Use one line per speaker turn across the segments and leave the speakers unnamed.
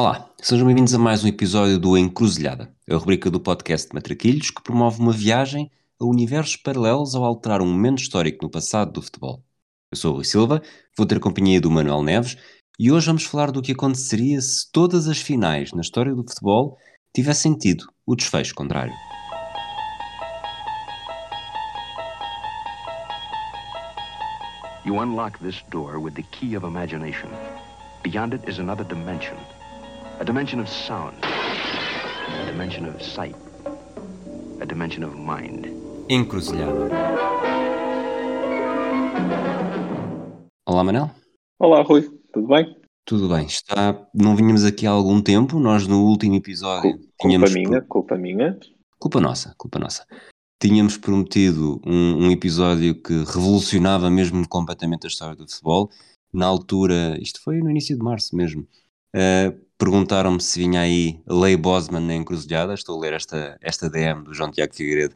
Olá, sejam bem-vindos a mais um episódio do Encruzilhada, a rubrica do podcast Matraquilhos que promove uma viagem a universos paralelos ao alterar um momento histórico no passado do futebol. Eu sou o Rui Silva, vou ter a companhia do Manuel Neves e hoje vamos falar do que aconteceria se todas as finais na história do futebol tivessem tido o desfecho contrário.
You unlock this door with the key of imagination. Beyond it is another dimension. A dimension of sound. A dimension of sight. A dimension of mind.
Encruzilhada. Olá, Manel.
Olá, Rui. Tudo bem?
Tudo bem. Está... Não vínhamos aqui há algum tempo. Nós, no último episódio,
Culpa
tínhamos.
minha, culpa minha.
Culpa nossa, culpa nossa. Tínhamos prometido um, um episódio que revolucionava mesmo completamente a história do futebol. Na altura, isto foi no início de março mesmo, uh, perguntaram-me se vinha aí Lei Bosman na encruzilhada. Estou a ler esta, esta DM do João Tiago Figueiredo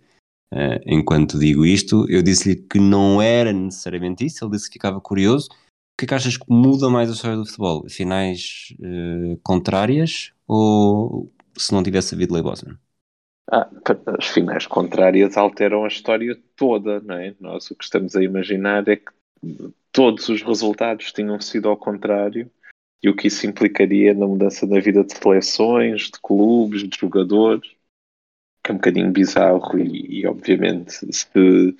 uh, enquanto digo isto. Eu disse-lhe que não era necessariamente isso, ele disse que ficava curioso. O que é que achas que muda mais a história do futebol? Finais uh, contrárias ou se não tivesse havido Lei Bosman?
Ah, as finais contrárias alteram a história toda, não é? Nós o que estamos a imaginar é que todos os resultados tinham sido ao contrário e o que isso implicaria na mudança da vida de seleções, de clubes, de jogadores, que é um bocadinho bizarro e, e obviamente se,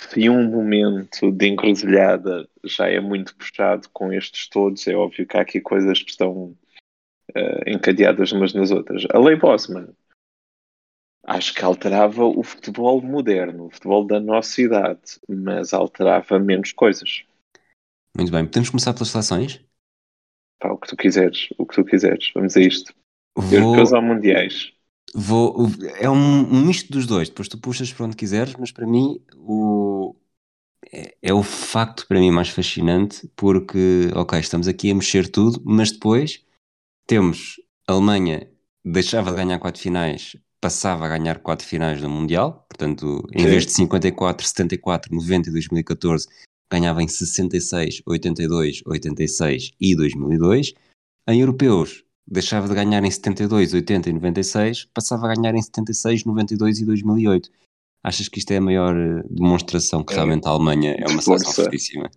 se um momento de encruzilhada já é muito puxado com estes todos, é óbvio que há aqui coisas que estão uh, encadeadas umas nas outras. A lei Bosman acho que alterava o futebol moderno, o futebol da nossa idade, mas alterava menos coisas.
Muito bem, podemos começar pelas seleções?
Pá, o que tu quiseres, o que tu quiseres, vamos a isto.
Vou,
Europeus ou mundiais?
vou, é um, um misto dos dois, depois tu puxas para onde quiseres, mas para mim o, é, é o facto para mim mais fascinante, porque, ok, estamos aqui a mexer tudo, mas depois temos a Alemanha deixava de ganhar quatro finais, passava a ganhar quatro finais do Mundial, portanto, em
Sim.
vez de 54, 74, 90 e 2014, ganhava em 66, 82, 86 e 2002. Em europeus, deixava de ganhar em 72, 80 e 96, passava a ganhar em 76, 92 e 2008. Achas que isto é a maior eh, demonstração que
É.
realmente a Alemanha é uma seleção fortíssima?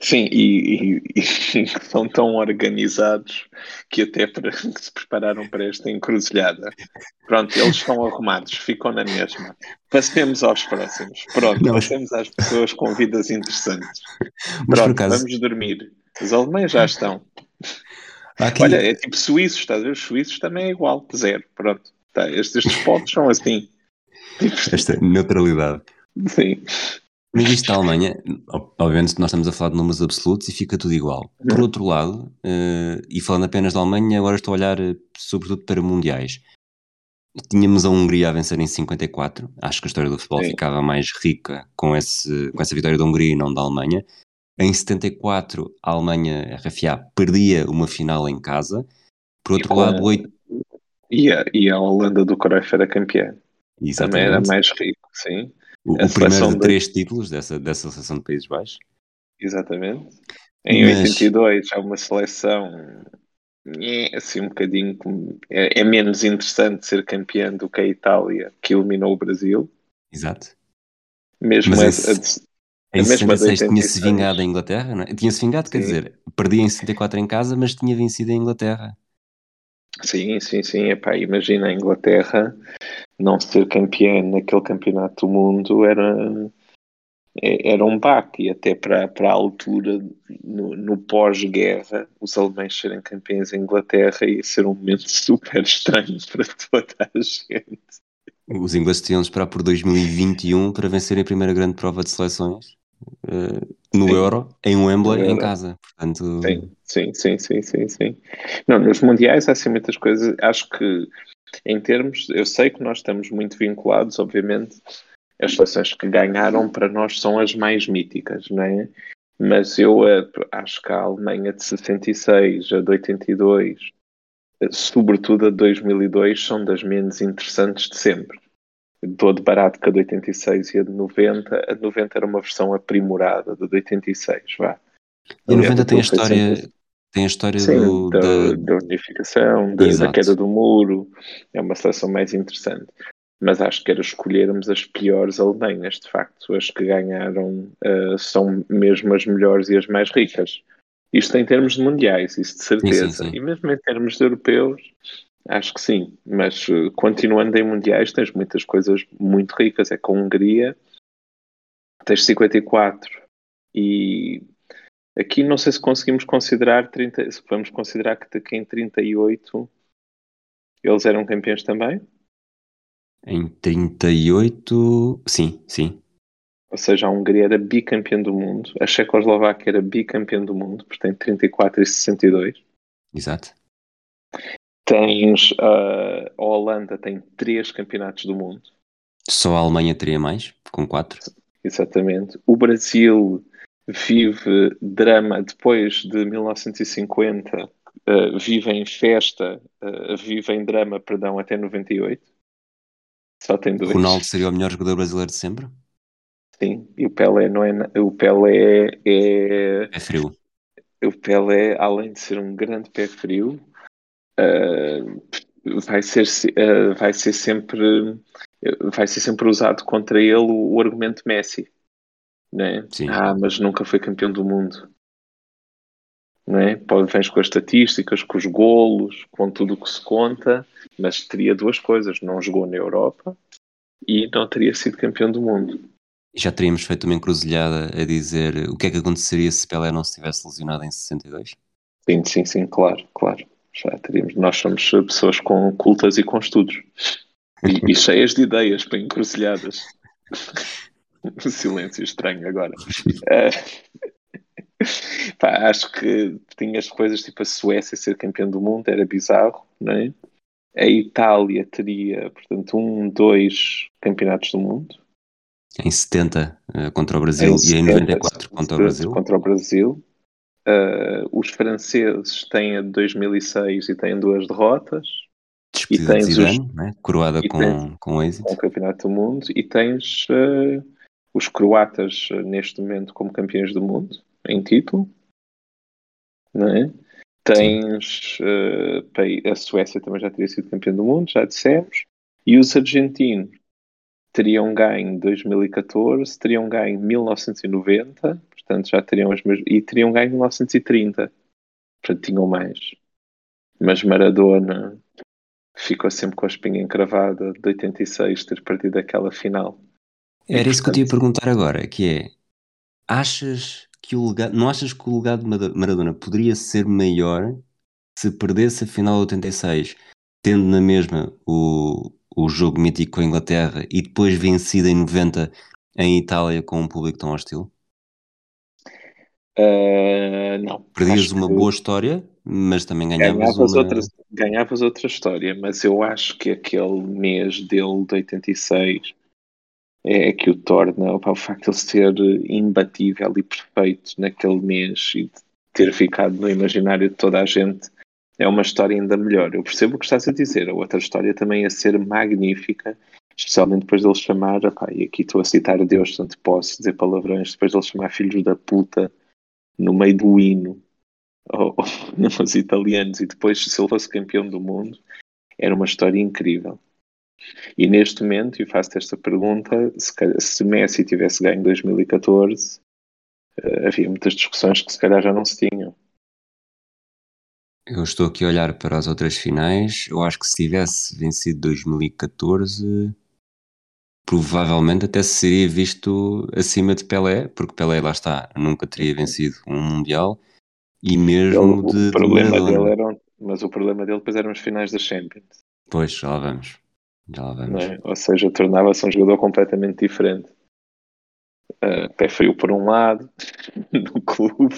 Sim, e, e- e são tão organizados que até para, que se prepararam para esta encruzilhada. Pronto, eles estão arrumados, ficam na mesma. Passemos aos próximos. Pronto,
Não, mas-
passemos às pessoas com vidas interessantes.
Mas
Pronto,
acaso,
vamos dormir. Os alemães já estão.
aqui,
Olha, é tipo suíços, estás a ver? Os suíços também é igual, zero. Pronto. Tá, estes, estes pontos são assim.
Esta neutralidade.
sim.
Mas isto da Alemanha, ob- obviamente nós estamos a falar de números absolutos e fica tudo igual. Por outro lado, eh, e falando apenas da Alemanha, agora estou a olhar eh, sobretudo para mundiais. Tínhamos a Hungria a vencer em 54, acho que a história do futebol
Sim.
ficava mais rica com, esse, com essa vitória da Hungria e não da Alemanha. Em 74, a Alemanha, a RFA, perdia uma final em casa. Por outro
com-
lado, oito...
E a, e a Holanda do Cruyff era campeã. Também era
Exatamente.
mais rico, sim.
O, primeiro de
de-
três títulos dessa, dessa seleção de Países Baixos.
Exatamente. Em
Mas-
82 há uma seleção é, assim um bocadinho é, é menos interessante ser campeã do que a Itália que eliminou o Brasil.
Exato.
Mesmo
Mas
a- a-
Em
de
66 tinha-se
86.
vingado a Inglaterra, não é? Tinha-se vingado, quer
Sim.
dizer, perdia em 74 em casa, mas tinha vencido a Inglaterra.
sim, sim, sim. Epá, imagina a Inglaterra não ser campeã naquele campeonato do mundo era, é- era um baque e até para, para a altura no, no pós-guerra os alemães serem campeões em Inglaterra ia ser um momento super estranho para toda a gente.
Os ingleses tinham de esperar por 2021 para vencer a primeira grande prova de seleções eh, no
Sim.
Euro, em Wembley,
No
em
Euro.
casa. Portanto,
Sim, sim, sim, sim, sim, sim. Não, nos mundiais há assim muitas coisas. Acho que em termos, eu sei que nós estamos muito vinculados, obviamente, as seleções que ganharam para nós são as mais míticas, não é? Mas eu eh, acho que a Alemanha de 66, a de 82, eh, sobretudo a de 2002, são das menos interessantes de sempre. Dou de barato que a de 86 e a de 90. A de 90 era uma versão aprimorada da de 86, vá.
e a
Aliás,
90 tem a história,
sempre-
tem a história
Sim,
do,
da,
da,
da unificação, da, da queda do muro, é uma seleção mais interessante. Mas acho que era escolhermos as piores Alemanhas, de facto. As que ganharam uh, são mesmo as melhores e as mais ricas. Isto em termos de mundiais, isso de certeza.
sim, sim.
E mesmo em termos de europeus, acho que sim. Mas uh, continuando em mundiais, tens muitas coisas muito ricas. É com a Hungria, tens 54 e aqui não sei se conseguimos considerar 30, se vamos considerar que, que em 38 eles eram campeões também.
Em 38, sim, sim.
Ou seja, a Hungria era bicampeã do mundo, a Checoslováquia era bicampeã do mundo, portanto 34 e 62.
Exato.
Tens uh, a Holanda tem três campeonatos do mundo.
Só a Alemanha teria mais, com quatro.
Exatamente. O Brasil vive drama depois de 1950, uh, vive em festa, uh, vive em drama, perdão, até 98. Só tem dois.
Ronaldo seria o melhor jogador brasileiro de sempre?
Sim, e o Pelé não é. O Pelé é.
É frio.
O Pelé, além de ser um grande pé frio, uh, vai, ser, vai ser sempre vai ser sempre usado contra ele o, o argumento Messi. Né?
Sim.
Ah, mas nunca foi campeão do mundo. Né? Pode vens com as estatísticas, com os golos, com tudo o que se conta, mas teria duas coisas: não jogou na Europa e não teria sido campeão do mundo.
Já teríamos feito uma encruzilhada a dizer o que é que aconteceria se Pelé não se tivesse lesionado em 62?
Sim, sim, sim, claro, claro. Já teríamos. Nós somos pessoas com cultas e com estudos e, e cheias de ideias para encruzilhadas. silêncio estranho agora. Uh, pá, acho que tinhas coisas tipo a Suécia ser campeão do mundo, era bizarro, não é? A Itália teria, portanto, um, dois campeonatos do mundo.
Em 70 uh, contra o Brasil em 70, e em 94 contra o Brasil.
Contra o Brasil. Uh, os franceses têm a de 2006 e têm duas derrotas.
Despedida de Zidane, os, né? coroada com, tens, com êxito. Com
o Campeonato do Mundo. E tens uh, os croatas neste momento como campeões do mundo, em título. Não é? Tens uh, a Suécia também já teria sido campeão do mundo, já dissemos. E os argentinos teriam ganho em 2014, teriam ganho em 1990, portanto já teriam as mesmas, e teriam ganho em 1930, portanto tinham mais. Mas Maradona ficou sempre com a espinha encravada de 86 ter perdido aquela final.
Era isso que eu te ia perguntar agora, que é, achas que o legado, não achas que o legado de Maradona poderia ser maior se perdesse a final de 86, tendo na mesma o, o jogo mítico com a Inglaterra e depois vencida em 90 em Itália com um público tão hostil?
Uh, não.
Perdias uma boa história, mas também ganhavas,
ganhavas
uma...
outra, ganhavas outra história, mas eu acho que aquele mês dele de 86 é que o torna opa, o facto de ele ser imbatível e perfeito naquele mês e de ter ficado no imaginário de toda a gente é uma história ainda melhor. Eu percebo o que estás a dizer. A outra história também ia ser magnífica, especialmente depois dele chamar, opa, e aqui estou a citar Deus, tanto posso dizer palavrões, depois dele chamar filhos da puta no meio do hino aos italianos e depois se ele fosse campeão do mundo, era uma história incrível. E neste momento, e faço esta pergunta, se, se Messi tivesse ganho em 2014, uh, havia muitas discussões que se calhar já não se tinham.
Eu estou aqui a olhar para as outras finais. Eu acho que se tivesse vencido 2014, provavelmente até se seria visto acima de Pelé, porque Pelé, lá está, nunca teria vencido um Mundial. E mesmo
Ele,
de,
o problema
de
dele era, mas o problema dele depois eram as finais da Champions.
Pois, lá vamos. Já vamos.
É? Ou seja, tornava-se um jogador completamente diferente. Uh, pé frio por um lado, no clube,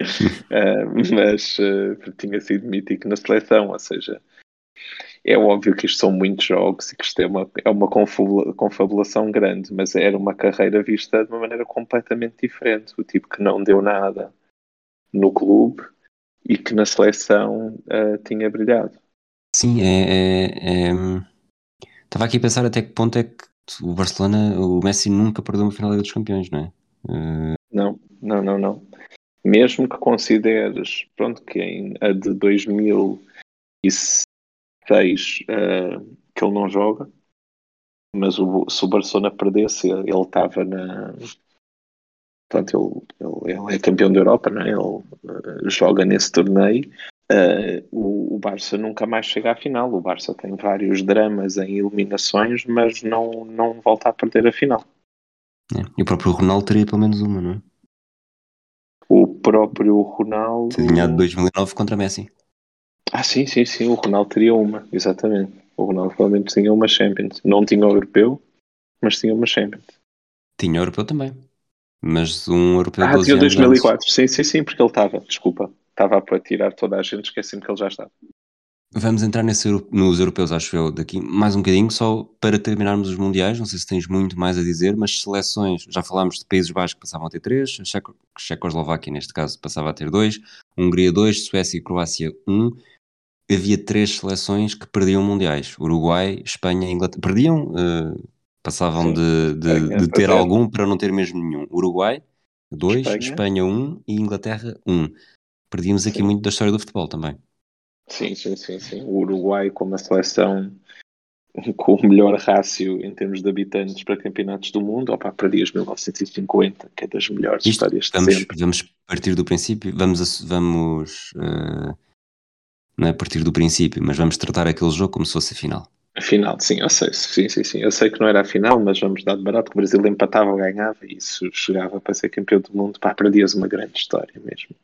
uh, mas uh, tinha sido mítico na seleção. Ou seja, é óbvio que isto são muitos jogos e que isto é uma, é uma confabulação grande, mas era uma carreira vista de uma maneira completamente diferente. O tipo que não deu nada no clube e que na seleção tinha brilhado.
Sim, é, é, é Estava aqui a pensar até que ponto é que o Barcelona, o Messi nunca perdeu uma final da Liga dos Campeões, não é? Uh...
Não, não, não, não. mesmo que consideres, pronto, que em a de 2006 uh, que ele não joga, mas o, se o Barcelona perdesse, ele estava na. Portanto, ele, ele, ele, é campeão da Europa, não é? ele uh, joga nesse torneio. Uh, o, o Barça nunca mais chega à final. O Barça tem vários dramas em eliminações, mas não, não volta a perder a final.
É. E o próprio Ronaldo teria pelo menos uma, não é?
O próprio Ronaldo.
Tinha de 2009 contra Messi.
Ah, sim, sim, sim. O Ronaldo teria uma, exatamente. O Ronaldo provavelmente tinha uma Champions. Não tinha o europeu, mas tinha uma Champions.
Tinha o europeu também. Mas um europeu
Ah, tinha 2004. Antes. Sim, sim, sim, porque ele estava. Desculpa. Estava para tirar toda a gente, esqueci-me que ele já estava.
Vamos entrar nesse, nos europeus, acho eu, daqui mais um bocadinho, só para terminarmos os mundiais. Não sei se tens muito mais a dizer, mas seleções, já falámos de Países Baixos que passavam a ter três, a Checo, Checoslováquia, neste caso, passava a ter dois, Hungria dois, Suécia e Croácia um. Havia três seleções que perdiam mundiais: Uruguai, Espanha e Inglaterra. Perdiam, uh, passavam Sim, de, de, de, ter algum para não ter mesmo nenhum. Uruguai, dois, Espanha, Espanha um e Inglaterra um. Perdíamos aqui Sim. muito da história do futebol também.
Sim, sim, sim, sim. O Uruguai como a seleção com o melhor rácio em termos de habitantes para campeonatos do mundo, opa, para dias 1950, que é das melhores Isto, histórias de
vamos,
sempre.
Vamos partir do princípio, vamos, vamos uh, não é partir do princípio, mas vamos tratar aquele jogo como se fosse a final.
A final, sim, eu sei, sim, sim, sim. Eu sei que não era a final, mas vamos dar de barato que o Brasil empatava ou ganhava e isso chegava para ser campeão do mundo, pá, para dias uma grande história mesmo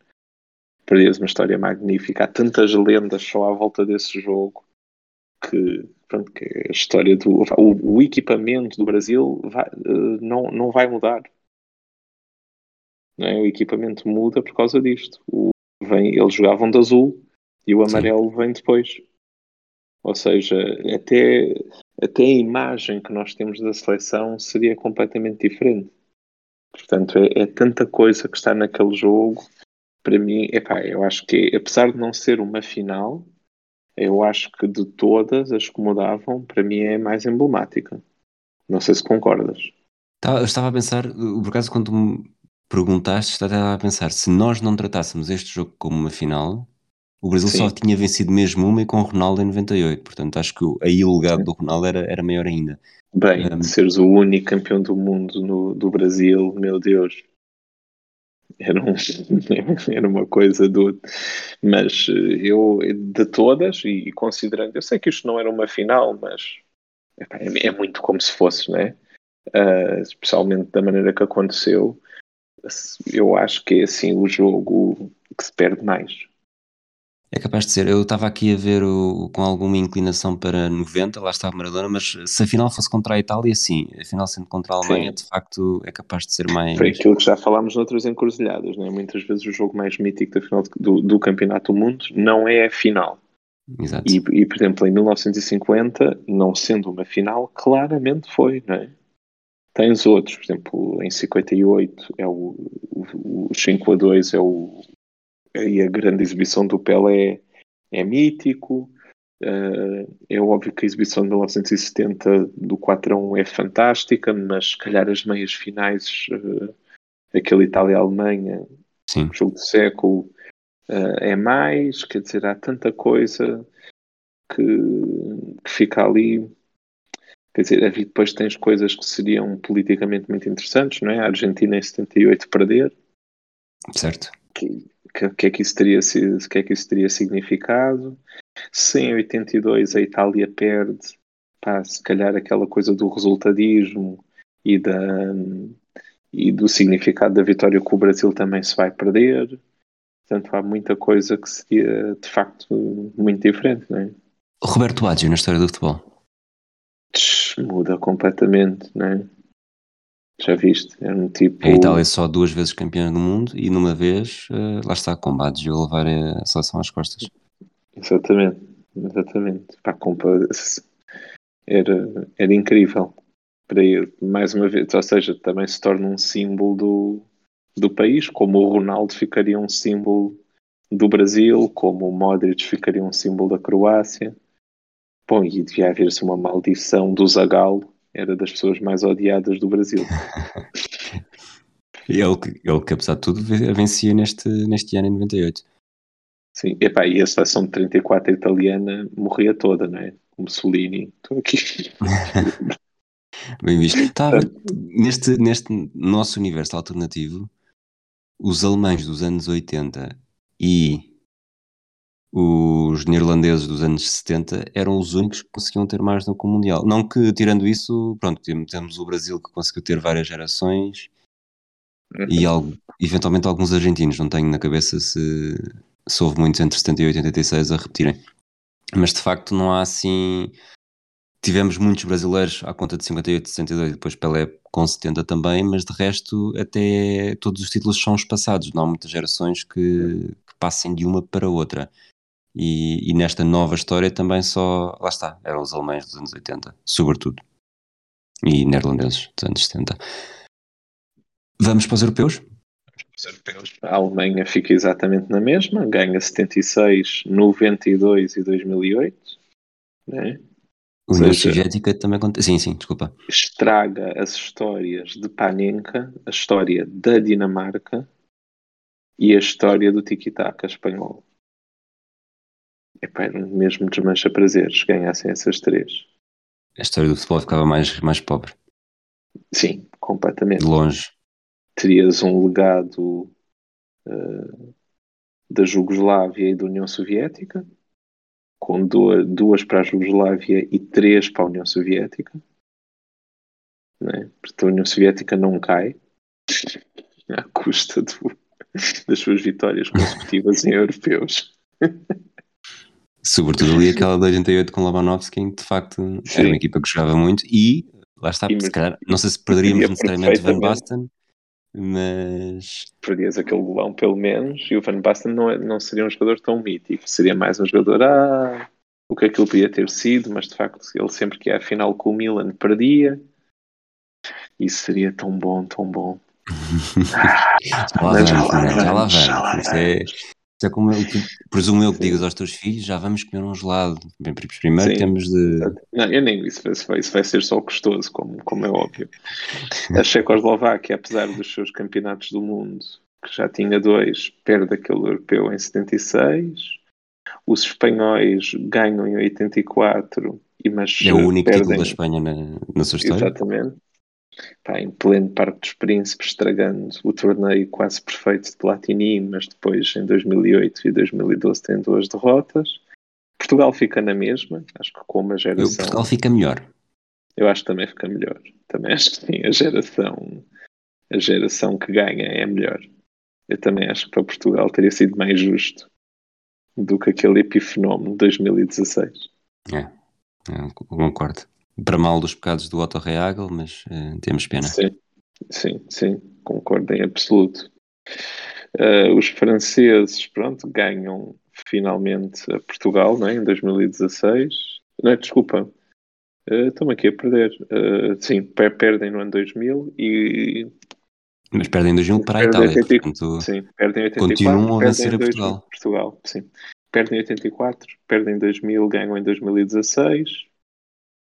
perdias uma história magnífica. Há tantas lendas só à volta desse jogo que, pronto, que a história do. O, o equipamento do Brasil vai, uh, não, não vai mudar. Não é? O equipamento muda por causa disto. O, vem, eles jogavam de azul e o amarelo Sim. vem depois. Ou seja, até, até a imagem que nós temos da seleção seria completamente diferente. Portanto, é, é tanta coisa que está naquele jogo para mim, epá, eu acho que, apesar de não ser uma final, eu acho que de todas as que mudavam, para mim é mais emblemática. Não sei se concordas.
Tá, eu estava a pensar, por acaso, quando me perguntaste, estava a pensar, se nós não tratássemos este jogo como uma final, o Brasil Sim. só tinha vencido mesmo uma e com o Ronaldo em 98. Portanto, acho que aí o legado Sim. do Ronaldo era, era maior ainda.
Bem, um, seres o único campeão do mundo no, do Brasil, meu Deus era, um, era uma coisa do. Mas eh, eu, de todas, e considerando, eu sei que isto não era uma final, mas é, é muito como se fosse, né? Uh, especialmente da maneira que aconteceu. Eu acho que é assim o jogo que se perde mais.
É capaz de ser. Eu estava aqui a ver o, com alguma inclinação para 90, lá estava Maradona, mas se a final fosse contra a Itália, sim. A final sendo contra a Alemanha, sim. de facto, é capaz de ser mais.
Foi aquilo que já falámos noutras encruzilhadas, não é? Muitas vezes o jogo mais mítico da final do, do Campeonato do Mundo não é a final.
Exato.
E, e, por exemplo, em 1950, não sendo uma final, claramente foi, não é? Tens outros, por exemplo, em 58 é o, o, o 5 a 2 é o, e a grande exibição do Pelé é mítico. Uh, é óbvio que a exibição de 1970 do 4 a 1 é fantástica, mas se calhar as meias finais, uh, aquele Itália-Alemanha, jogo do século, uh, é mais. Quer dizer, há tanta coisa que, que fica ali. Quer dizer, depois tens coisas que seriam politicamente muito interessantes, não é? A Argentina em 78 perder.
Certo.
Que, que, que, é que isso teria que é que isso teria significado. Se em 82 a Itália perde, pá, se calhar aquela coisa do resultadismo e, da, e do significado da vitória que o Brasil também se vai perder. Portanto, há muita coisa que seria de facto muito diferente, não é?
Roberto Baggio na história do futebol.
Muda completamente, não é? Já viste? É um tipo.
A Itália é só duas vezes campeã do mundo e numa vez, uh, lá está, combates e levar a seleção às costas.
Exatamente, exatamente. Pá, compa... era, era incrível para ele, mais uma vez, ou seja, também se torna um símbolo do, do país, como o Ronaldo ficaria um símbolo do Brasil, como o Modric ficaria um símbolo da Croácia. Bom, e devia haver-se uma maldição do Zagallo era das pessoas mais odiadas do Brasil.
Ele, que- ele que, apesar de tudo, ve- vencia neste, neste ano em 98.
Sim, epá, e a seleção de 34 italiana morria toda, não é? O Mussolini. Estou aqui.
Bem visto. Ver, neste, neste nosso universo alternativo, os alemães dos anos 80 e os neerlandeses dos anos 70 eram os únicos que conseguiam ter mais do que o Mundial. Não que, tirando isso, pronto, tem- temos o Brasil que conseguiu ter várias gerações e algo, eventualmente alguns argentinos, não tenho na cabeça se, se houve muitos entre 78 e 86 a repetirem. Mas de facto não há assim. Tivemos muitos brasileiros à conta de 58, 62 e depois Pelé com 70 também, mas de resto até todos os títulos são espaçados, não há muitas gerações que, que passem de uma para outra. E, e nesta nova história também só, lá está, eram os alemães dos anos 80, sobretudo. E neerlandeses dos anos 70. Vamos para os europeus?
Os europeus. A Alemanha fica exatamente na mesma, ganha 76, 92 e 2008. Né?
A União Soviética também acontece. Sim, sim, desculpa.
Estraga as histórias de Panenka, a história da Dinamarca e a história do tiki-taka espanhol. Epá, mesmo desmancha prazeres ganhassem essas três.
A história do futebol ficava mais, mais pobre,
Sim,
de
completamente.
longe.
terias um legado eh, da Jugoslávia e da União Soviética, com duas, duas para a Jugoslávia e três para a União Soviética. Né? Porque a União Soviética não cai à custa do- das suas vitórias consecutivas em europeus.
Sobretudo ali aquela de 88 com Lobanovski, em que de facto
Sim.
era uma equipa que jogava muito e lá está,
E
se calhar, não sei se perderíamos necessariamente Van. Basten, mas
Perdias aquele golão pelo menos, e o Van Basten não, é- não seria um jogador tão mítico, seria mais um jogador, ah, o que é que ele podia ter sido, mas de facto ele sempre que ia à final com o Milan perdia. Isso seria tão bom, tão bom.
já lá vamos,
já lá
né? já lá
vamos,
é, como eu, tu, presumo eu que digas aos teus filhos, já vamos comer um gelado. Bem, primeiro
Sim.
temos de.
Não, eu nem isso, vai, isso vai ser só gostoso, como, como é óbvio. A Checoslováquia, apesar dos seus campeonatos do mundo, que já tinha dois, perde aquele europeu em 76. Os espanhóis ganham em 84, e mas
É o único
perdem,
título da Espanha na, na sua história.
Exatamente. Pá, em pleno Parque dos Príncipes, estragando o torneio quase perfeito de Platini, mas depois em 2008 e 2012 tem duas derrotas. Portugal fica na mesma, acho que com uma
Eu,
geração.
Portugal fica melhor.
Eu acho que também fica melhor. Também acho que sim, a geração, a geração que ganha é melhor. Eu também acho que para Portugal teria sido mais justo do que aquele epifenómeno de 2016.
É, eu concordo. Para mal dos pecados do Otto Reagel, mas eh, temos pena.
Sim, sim, sim, concordo em absoluto. Uh, os franceses, pronto, ganham finalmente a Portugal, não é? em 2016. Não, desculpa, uh, estou-me aqui a perder. Uh, sim, per- perdem no ano 2000 e
Mas perdem 2-1 para a Itália,
80
portanto,
Sim, perdem 84.
Continuam a vencer a
2000,
Portugal.
Portugal, sim. Perdem 84, perdem 2000, ganham em 2016.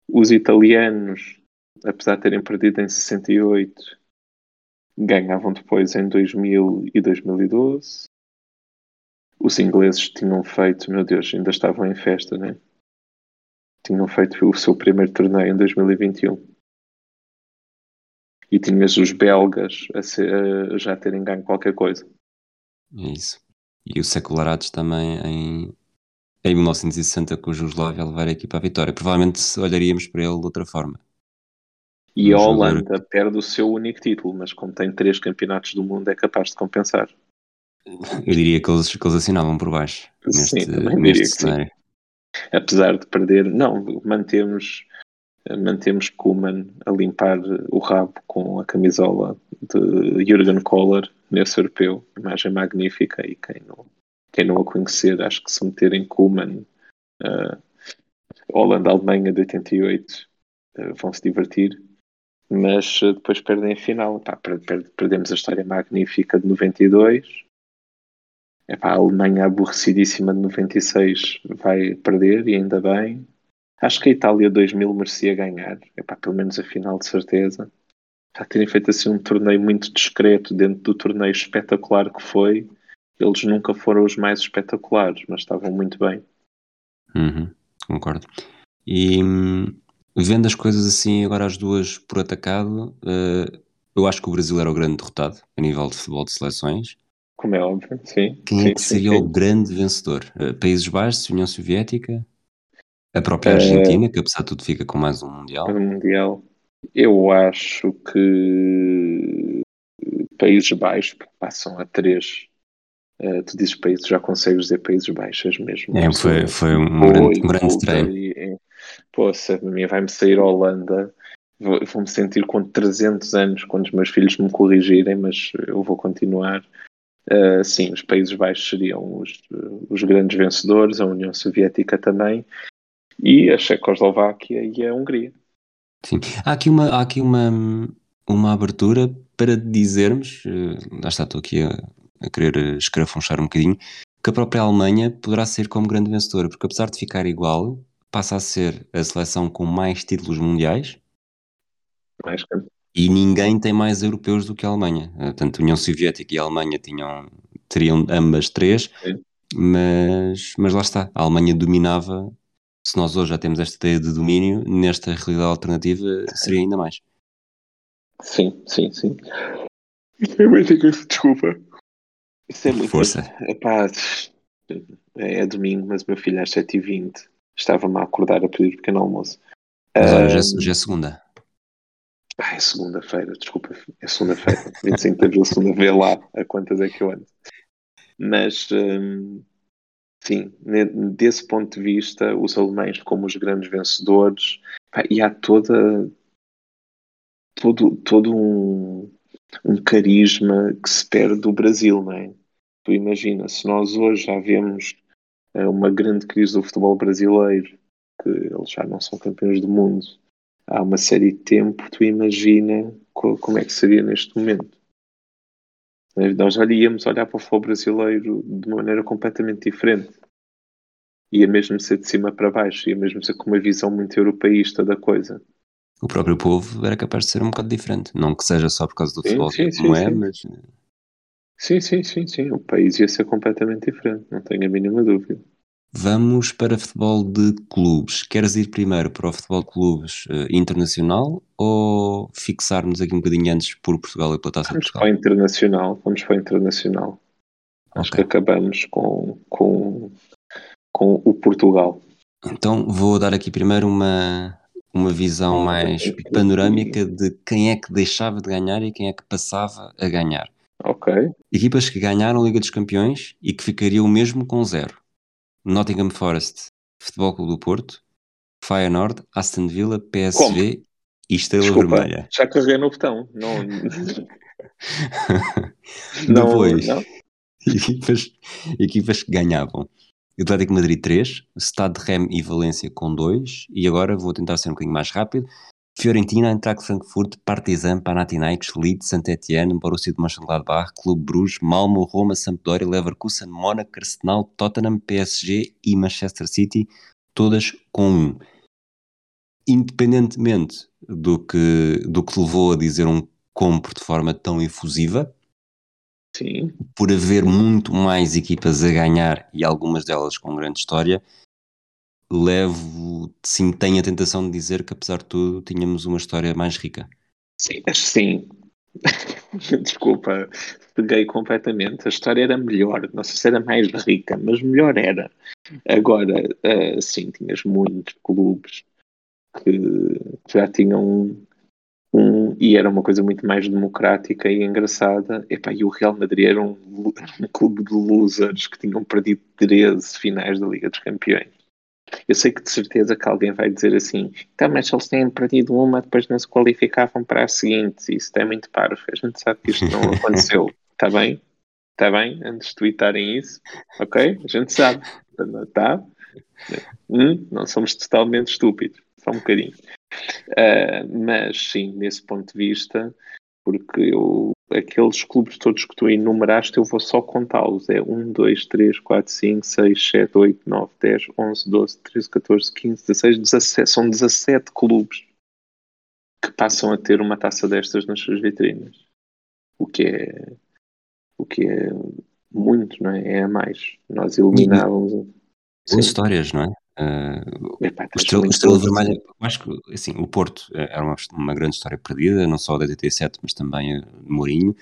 Os italianos, apesar de terem perdido em 68, ganhavam depois em 2000 e 2012. Os ingleses tinham feito, meu Deus, ainda estavam em festa, né? Tinham feito o seu primeiro torneio em 2021. E tinhas os belgas a, ser- a já terem ganho qualquer coisa.
é isso. E o Secularados também em, em 1960 com o Jugoslávia a levar a equipa à vitória. Provavelmente olharíamos para ele de outra forma.
E a Holanda perde o seu único título, mas como tem três campeonatos do mundo, é capaz de compensar.
Eu diria que eles, que eles assinavam por baixo
Sim,
neste,
diria
neste
que sim.
cenário.
Apesar de perder, não, mantemos, mantemos Kuman a limpar o rabo com a camisola de Jürgen Kohler nesse europeu. Imagem magnífica e quem não, quem não a conhecer, acho que se meterem Kuman, uh, Holanda-Alemanha de 88, uh, vão se divertir. Mas uh, depois perdem a final. Pá, per- per- perdemos a história magnífica de 92. Epá, a Alemanha aborrecidíssima de 96 vai perder e ainda bem. Acho que a Itália 2000 merecia ganhar. Epá, pelo menos a final de certeza. já terem feito assim um torneio muito discreto dentro do torneio espetacular que foi, eles nunca foram os mais espetaculares, mas estavam muito bem.
Uhum, concordo. E hum, vendo as coisas assim, agora as duas por atacado, uh, eu acho que o Brasil era o grande derrotado a nível de futebol de seleções.
Como é óbvio, sim.
Quem
sim,
é que seria sim, o grande vencedor? Uh, Países Baixos, União Soviética, a própria Argentina, uh, que apesar de tudo fica com mais um Mundial.
Um mundial. Eu acho que Países Baixos passam a três. Uh, tu dizes países, já consegues dizer Países Baixos mesmo.
É, foi, foi um, grande, um grande estreio. E,
pô, se a mim vai-me sair a Holanda, vou-me sentir com 300 anos quando os meus filhos me corrigirem, mas eu vou continuar. Uh, sim, os Países Baixos seriam os, os grandes vencedores, a União Soviética também, e a Checoslováquia e a Hungria.
Sim, há aqui uma, há aqui uma, uma abertura para dizermos, uh, lá está, estou aqui a, a querer escarafunchar um bocadinho, que a própria Alemanha poderá ser como grande vencedora, porque apesar de ficar igual, passa a ser a seleção com mais títulos mundiais.
Mais
e ninguém tem mais europeus do que a Alemanha. Eh, tanto a União Soviética e a Alemanha tinham, teriam ambas três, mas, mas lá está, a Alemanha dominava se nós hoje já temos esta ideia de domínio, nesta realidade alternativa seria ainda mais.
Sim, sim, sim. É muito desculpa. Isso é muito
Força.
Epá, é, é domingo, mas meu filho às 7h20 estava-me a acordar a pedir pequeno almoço.
Mas olha, já, já é segunda.
Ah, é segunda-feira, desculpa, é segunda-feira. 25 de abril, segunda, vê lá a quantas é que eu ando. Mas, hum, sim, desse ponto de vista, os alemães como os grandes vencedores, e há toda todo, todo um, um carisma que se perde do Brasil, não é? Tu imagina, se nós hoje já vemos eh, uma grande crise do futebol brasileiro, que eles já não são campeões do mundo há uma série de tempo, tu imagina como é que seria neste momento. Nós já íamos olhar para o futebol brasileiro de uma maneira completamente diferente ia mesmo ser de cima para baixo, ia mesmo ser com uma visão muito europeísta da coisa.
O próprio povo era capaz de ser um bocado diferente, não que seja só por causa do sim, futebol, sim, como sim, é, mas.
Sim, sim, sim, sim. O país ia ser completamente diferente, não tenho a mínima dúvida.
Vamos para futebol de clubes. Queres ir primeiro para o futebol de clubes uh, internacional ou fixarmos aqui um bocadinho antes por Portugal e pela Taça
vamos
de Portugal?
Vamos para o internacional, vamos para o internacional. Acho okay. que acabamos com, com com o Portugal.
Então vou dar aqui primeiro uma, uma visão mais panorâmica de quem é que deixava de ganhar e quem é que passava a ganhar.
Ok.
Equipas que ganharam a Liga dos Campeões e que ficariam mesmo com zero. Nottingham Forest, Futebol Clube do Porto, Feyenoord, Aston Villa, PSV Como? e Estrela Desculpa, Vermelha.
Já carreguei no botão. Não...
não Depois, não? Equipas, equipas que ganhavam Atlético Madrid 3, Stade de Rem e Valência com 2, e agora vou tentar ser um bocadinho mais rápido. Fiorentina, Eintracht Frankfurt, Partizan, Panathinaikos, Leeds, Saint-Étienne, Borussia de Mönchengladbach, Clube Bruges, Malmo, Roma, Sampdoria, Leverkusen, Mónaco, Arsenal, Tottenham, PSG e Manchester City, todas com 1. Um. Independentemente do que, do que levou a dizer um compro de forma tão efusiva,
Sim.
por haver muito mais equipas a ganhar e algumas delas com grande história, levo, sim, tenho a tentação de dizer que apesar de tudo tínhamos uma história mais rica.
Sim, sim. Desculpa, peguei completamente. A história era melhor, não sei se era mais rica, mas melhor era. Agora, uh, sim, tinhas muitos clubes que já tinham um, e era uma coisa muito mais democrática e engraçada. Epá, e o Real Madrid era um, um clube de losers que tinham perdido 13 finais da Liga dos Campeões. Eu sei que de certeza que alguém vai dizer assim, então, mas eles têm perdido uma, depois não se qualificavam para a seguinte. Isso é muito parvo. A gente sabe que isto não aconteceu. Está bem? Está bem? Antes de tweetarem isso. Ok? A gente sabe. Tá? Hum? Não somos totalmente estúpidos. Só um bocadinho. Uh, mas sim, nesse ponto de vista, porque eu, aqueles clubes todos que tu enumeraste, eu vou só contá-los. É 1, 2, 3, 4, 5, 6, 7, 8, 9, 10, 11, 12, 13, 14, 15, 16, 17. São 17 clubes que passam a ter uma taça destas nas suas vitrinas. O que é, o que é muito, não é? É a mais. Nós eliminávamos.
Boas histórias, não é? Uh, Epá, o Estrela, Estrela Vermelha, acho que assim, o Porto era uma, uma, grande história perdida, não só da DT7, mas também uh, Mourinho.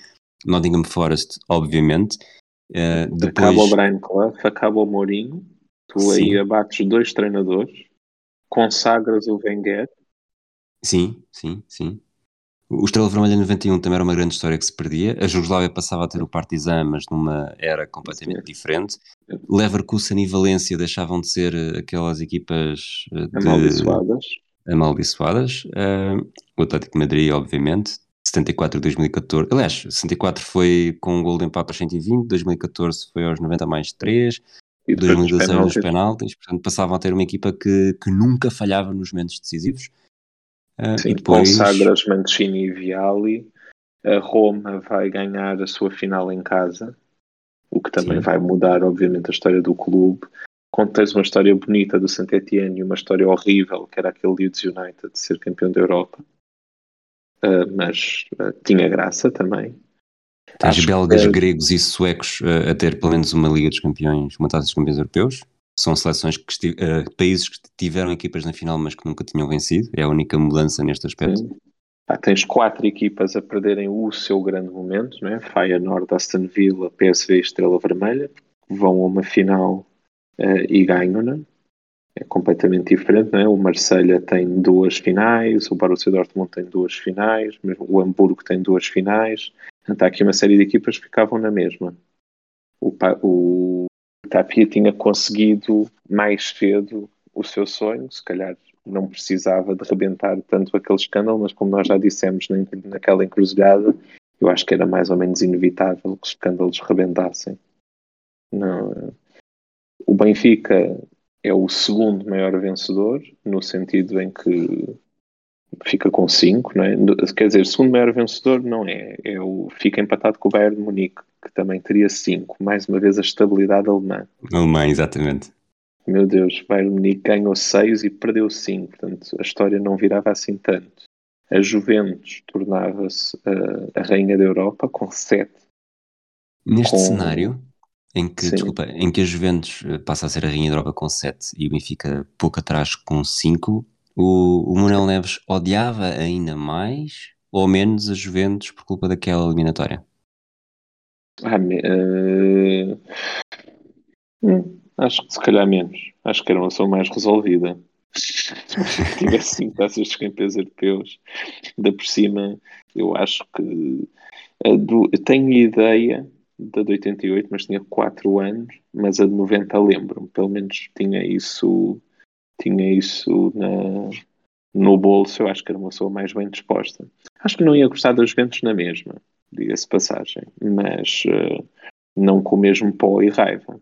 Nottingham Forest, obviamente. Uh, depois...
Acaba o Brian Clough, acaba o Mourinho, tu Sim. aí abates dois treinadores, consagras o Wenger.
Sim, sim, sim. O Estrela Vermelha 91 também era uma grande história que se perdia. A Jugoslávia passava a ter o Partizan, mas numa era completamente Sim. diferente. Leverkusen e Valência deixavam de ser eh, aquelas equipas
eh, de... amaldiçoadas.
amaldiçoadas. Uh, o Atlético de Madrid, obviamente. 74 e 2014. Aliás, 74 foi com um gol de empate aos 120, 2014 foi aos 90 mais 3, e 2016 nos penaltis. Portanto, passavam a ter uma equipa que, que nunca falhava nos momentos decisivos.
Uh, Sim, e depois... consagras Mancini e Viali. A Roma vai ganhar a sua final em casa, o que também Sim. vai mudar, obviamente, a história do clube. Quando tens uma história bonita do Saint Etienne e uma história horrível, que era aquele Leeds United de ser campeão da Europa, uh, mas uh, tinha graça também.
Tens belgas, que... gregos e suecos uh, a ter pelo menos uma Liga dos Campeões, uma taça dos campeões europeus são seleções que uh, países que tiveram equipas na final, mas que nunca tinham vencido. É a única mudança neste aspecto.
Ah, tens quatro equipas a perderem o seu grande momento, não é? Feyenoord, Aston Villa, PSV e Estrela Vermelha, vão a uma final uh, e ganham, não é? é completamente diferente, não é? O Marselha tem duas finais, o Borussia Dortmund tem duas finais, o Hamburgo tem duas finais. Então, há aqui uma série de equipas que ficavam na mesma. O, o Tapia tinha conseguido mais cedo o seu sonho, se calhar não precisava de rebentar tanto aquele escândalo, mas como nós já dissemos naquela encruzilhada, eu acho que era mais ou menos inevitável que os escândalos rebentassem. Não. O Benfica é o segundo maior vencedor, no sentido em que fica com 5, não é? Quer dizer, segundo maior vencedor não é, é o, fica empatado com o Bayern de Munique, que também teria 5. Mais uma vez a estabilidade alemã.
Alemã, exatamente.
Meu Deus, o Bayern Munique ganhou 6 e perdeu 5, portanto a história não virava assim tanto. A Juventus tornava-se uh, a rainha da Europa com 7.
Neste com... cenário, em que, desculpa, em que a Juventus eh, passa a ser a rainha da Europa com 7 e o Benfica pouco atrás com 5, o, o Manuel Neves odiava ainda mais ou menos a Juventus por culpa daquela eliminatória?
Uh... acho que se calhar menos. Acho que era uma pessoa mais resolvida. Se tivesse cinco taças de campeões europeus, ainda por cima, eu acho que. Do, eu tenho ideia da de 88, mas tinha 4 anos, mas a de 90 lembro-me, pelo menos tinha isso tinha isso na, no bolso, eu acho que era uma pessoa mais bem disposta. Acho que não ia gostar das Juventus na mesma, diga-se passagem, mas uh, não com o mesmo pó e raiva.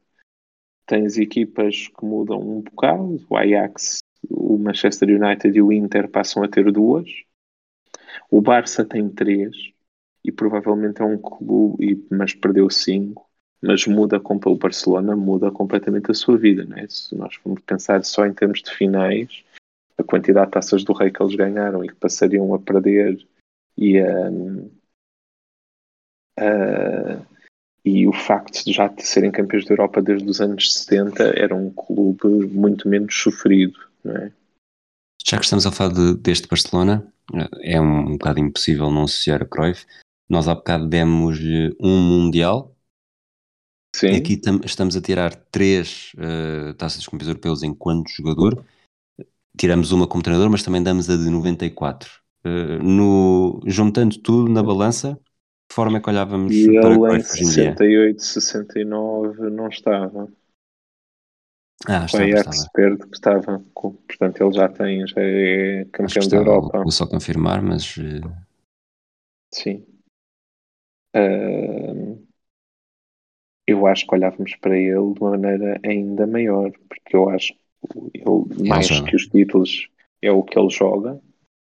Tens equipas que mudam um bocado, o Ajax, o Manchester United e o Inter passam a ter duas, o Barça tem três, e provavelmente é um clube, mas perdeu cinco mas muda o Barcelona muda completamente a sua vida, né? Se nós formos pensar só em termos de finais, a quantidade de taças do rei que eles ganharam e que passariam a perder e a, a, e o facto de já serem campeões da Europa desde os anos 70 era um clube muito menos sofrido, não é?
Já que estamos a falar de, deste Barcelona, é um, um bocado impossível não associar a Cruyff. Nós há bocado demos-lhe um Mundial, Sim. Aqui tam, estamos a tirar três uh, taças dos campeões europeus enquanto jogador. Tiramos uma como treinador, mas também damos a de 94. Uh, eh, no, juntando tudo na balança, de forma é que olhávamos
e para ele em 68, 69 não estava.
Ah, estava,
o Ajax perde que estava, portanto ele já tem, já é campeão da Europa.
Vou só confirmar, mas... Uh...
Sim. Uh, eu acho que olhávamos para ele de uma maneira ainda maior, porque eu acho que ele, mais que os títulos, é o que ele joga.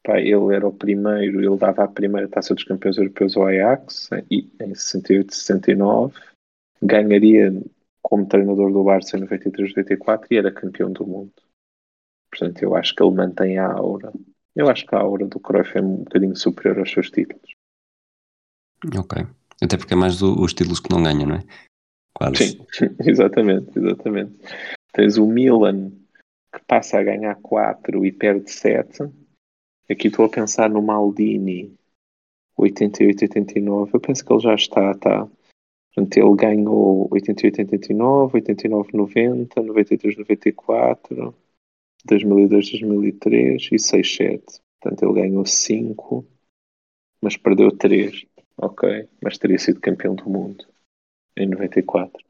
Pá, ele era o primeiro, ele dava a primeira taça dos campeões europeus ao Ajax em 68, 69, ganharia como treinador do Barça em 93, 94 e era campeão do mundo. Portanto, eu acho que ele mantém a aura Eu acho que a aura do Cruyff é um bocadinho superior aos seus títulos.
Ok. Até porque é mais do, os títulos que não ganha, não é?
Quase. Sim, exatamente, exatamente. Tens o Milan que passa a ganhar 4 e perde 7. Aqui estou a pensar no Maldini 88-89. Eu penso que ele já está, está. Portanto, ele ganhou 88-89, 89-90, 93-94, 2002-2003 e 6-7. Portanto, ele ganhou 5, mas perdeu 3. Ok, mas teria sido campeão do mundo em 94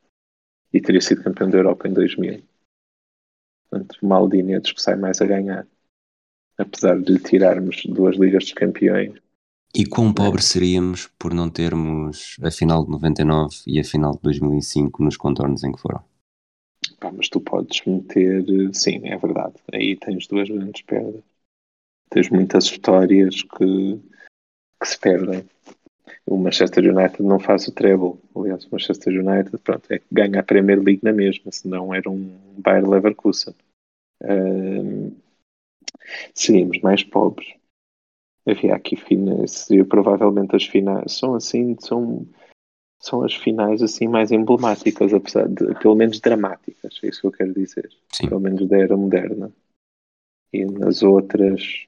e teria sido campeão da Europa em 2000. Portanto, Maldini é dos que sai mais a ganhar, apesar de tirarmos duas Ligas dos Campeões.
E quão pobre seríamos por não termos a final de 99 e a final de 2005 nos contornos em que foram?
Pá, mas tu podes meter, sim, é verdade. Aí tens duas grandes perdas. Tens muitas histórias que, que se perdem o Manchester United não faz o treble. Aliás, o Manchester United pronto, é, ganha a Premier League na mesma, senão era um Bayer Leverkusen. Um, seríamos mais pobres. Havia aqui finais, seria provavelmente as finais, são assim, são, são as finais assim mais emblemáticas, apesar de, pelo menos dramáticas, é isso que eu quero dizer. Sim. Pelo menos da era moderna. E nas outras,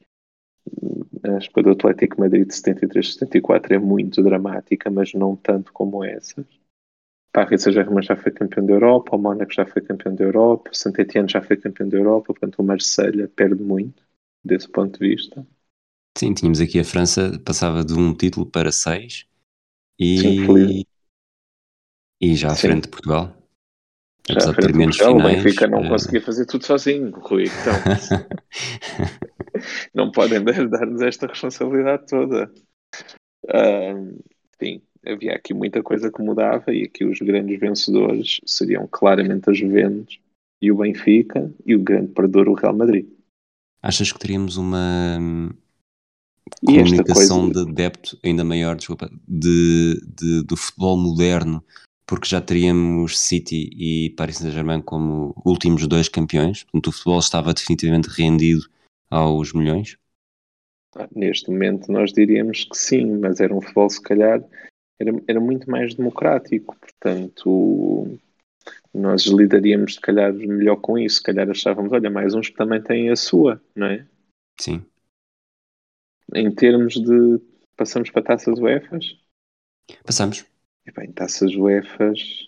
a época do Atlético Madrid de 73-74 é muito dramática, mas não tanto como essas. Paris Saint-Germain já foi campeão da Europa, o Mónaco já foi campeão da Europa, o Saint-Etienne já foi campeão da Europa, portanto o Marselha perde muito desse ponto de vista.
Sim, tínhamos aqui a França, passava de um título para seis e, Sim, e já à Sim. frente de Portugal.
Já de ter menos Portugal, finais, o Benfica não uh... conseguia fazer tudo sozinho, Rui. Então, não podem dar-nos esta responsabilidade toda. Sim, havia aqui muita coisa que mudava e aqui os grandes vencedores seriam claramente as Juventus e o Benfica e o grande perdedor o Real Madrid.
Achas que teríamos uma comunicação coisa... de débito ainda maior, desculpa, de, de, do futebol moderno, porque já teríamos City e Paris Saint-Germain como últimos dois campeões, portanto o futebol estava definitivamente rendido aos milhões?
Neste momento nós diríamos que sim, mas era um futebol se calhar era, era muito mais democrático, portanto nós lidaríamos se calhar melhor com isso, se calhar achávamos, olha, mais uns que também têm a sua, não é?
Sim.
Em termos de passamos para taças UEFAs?
Passamos.
E bem, taças UEFAs,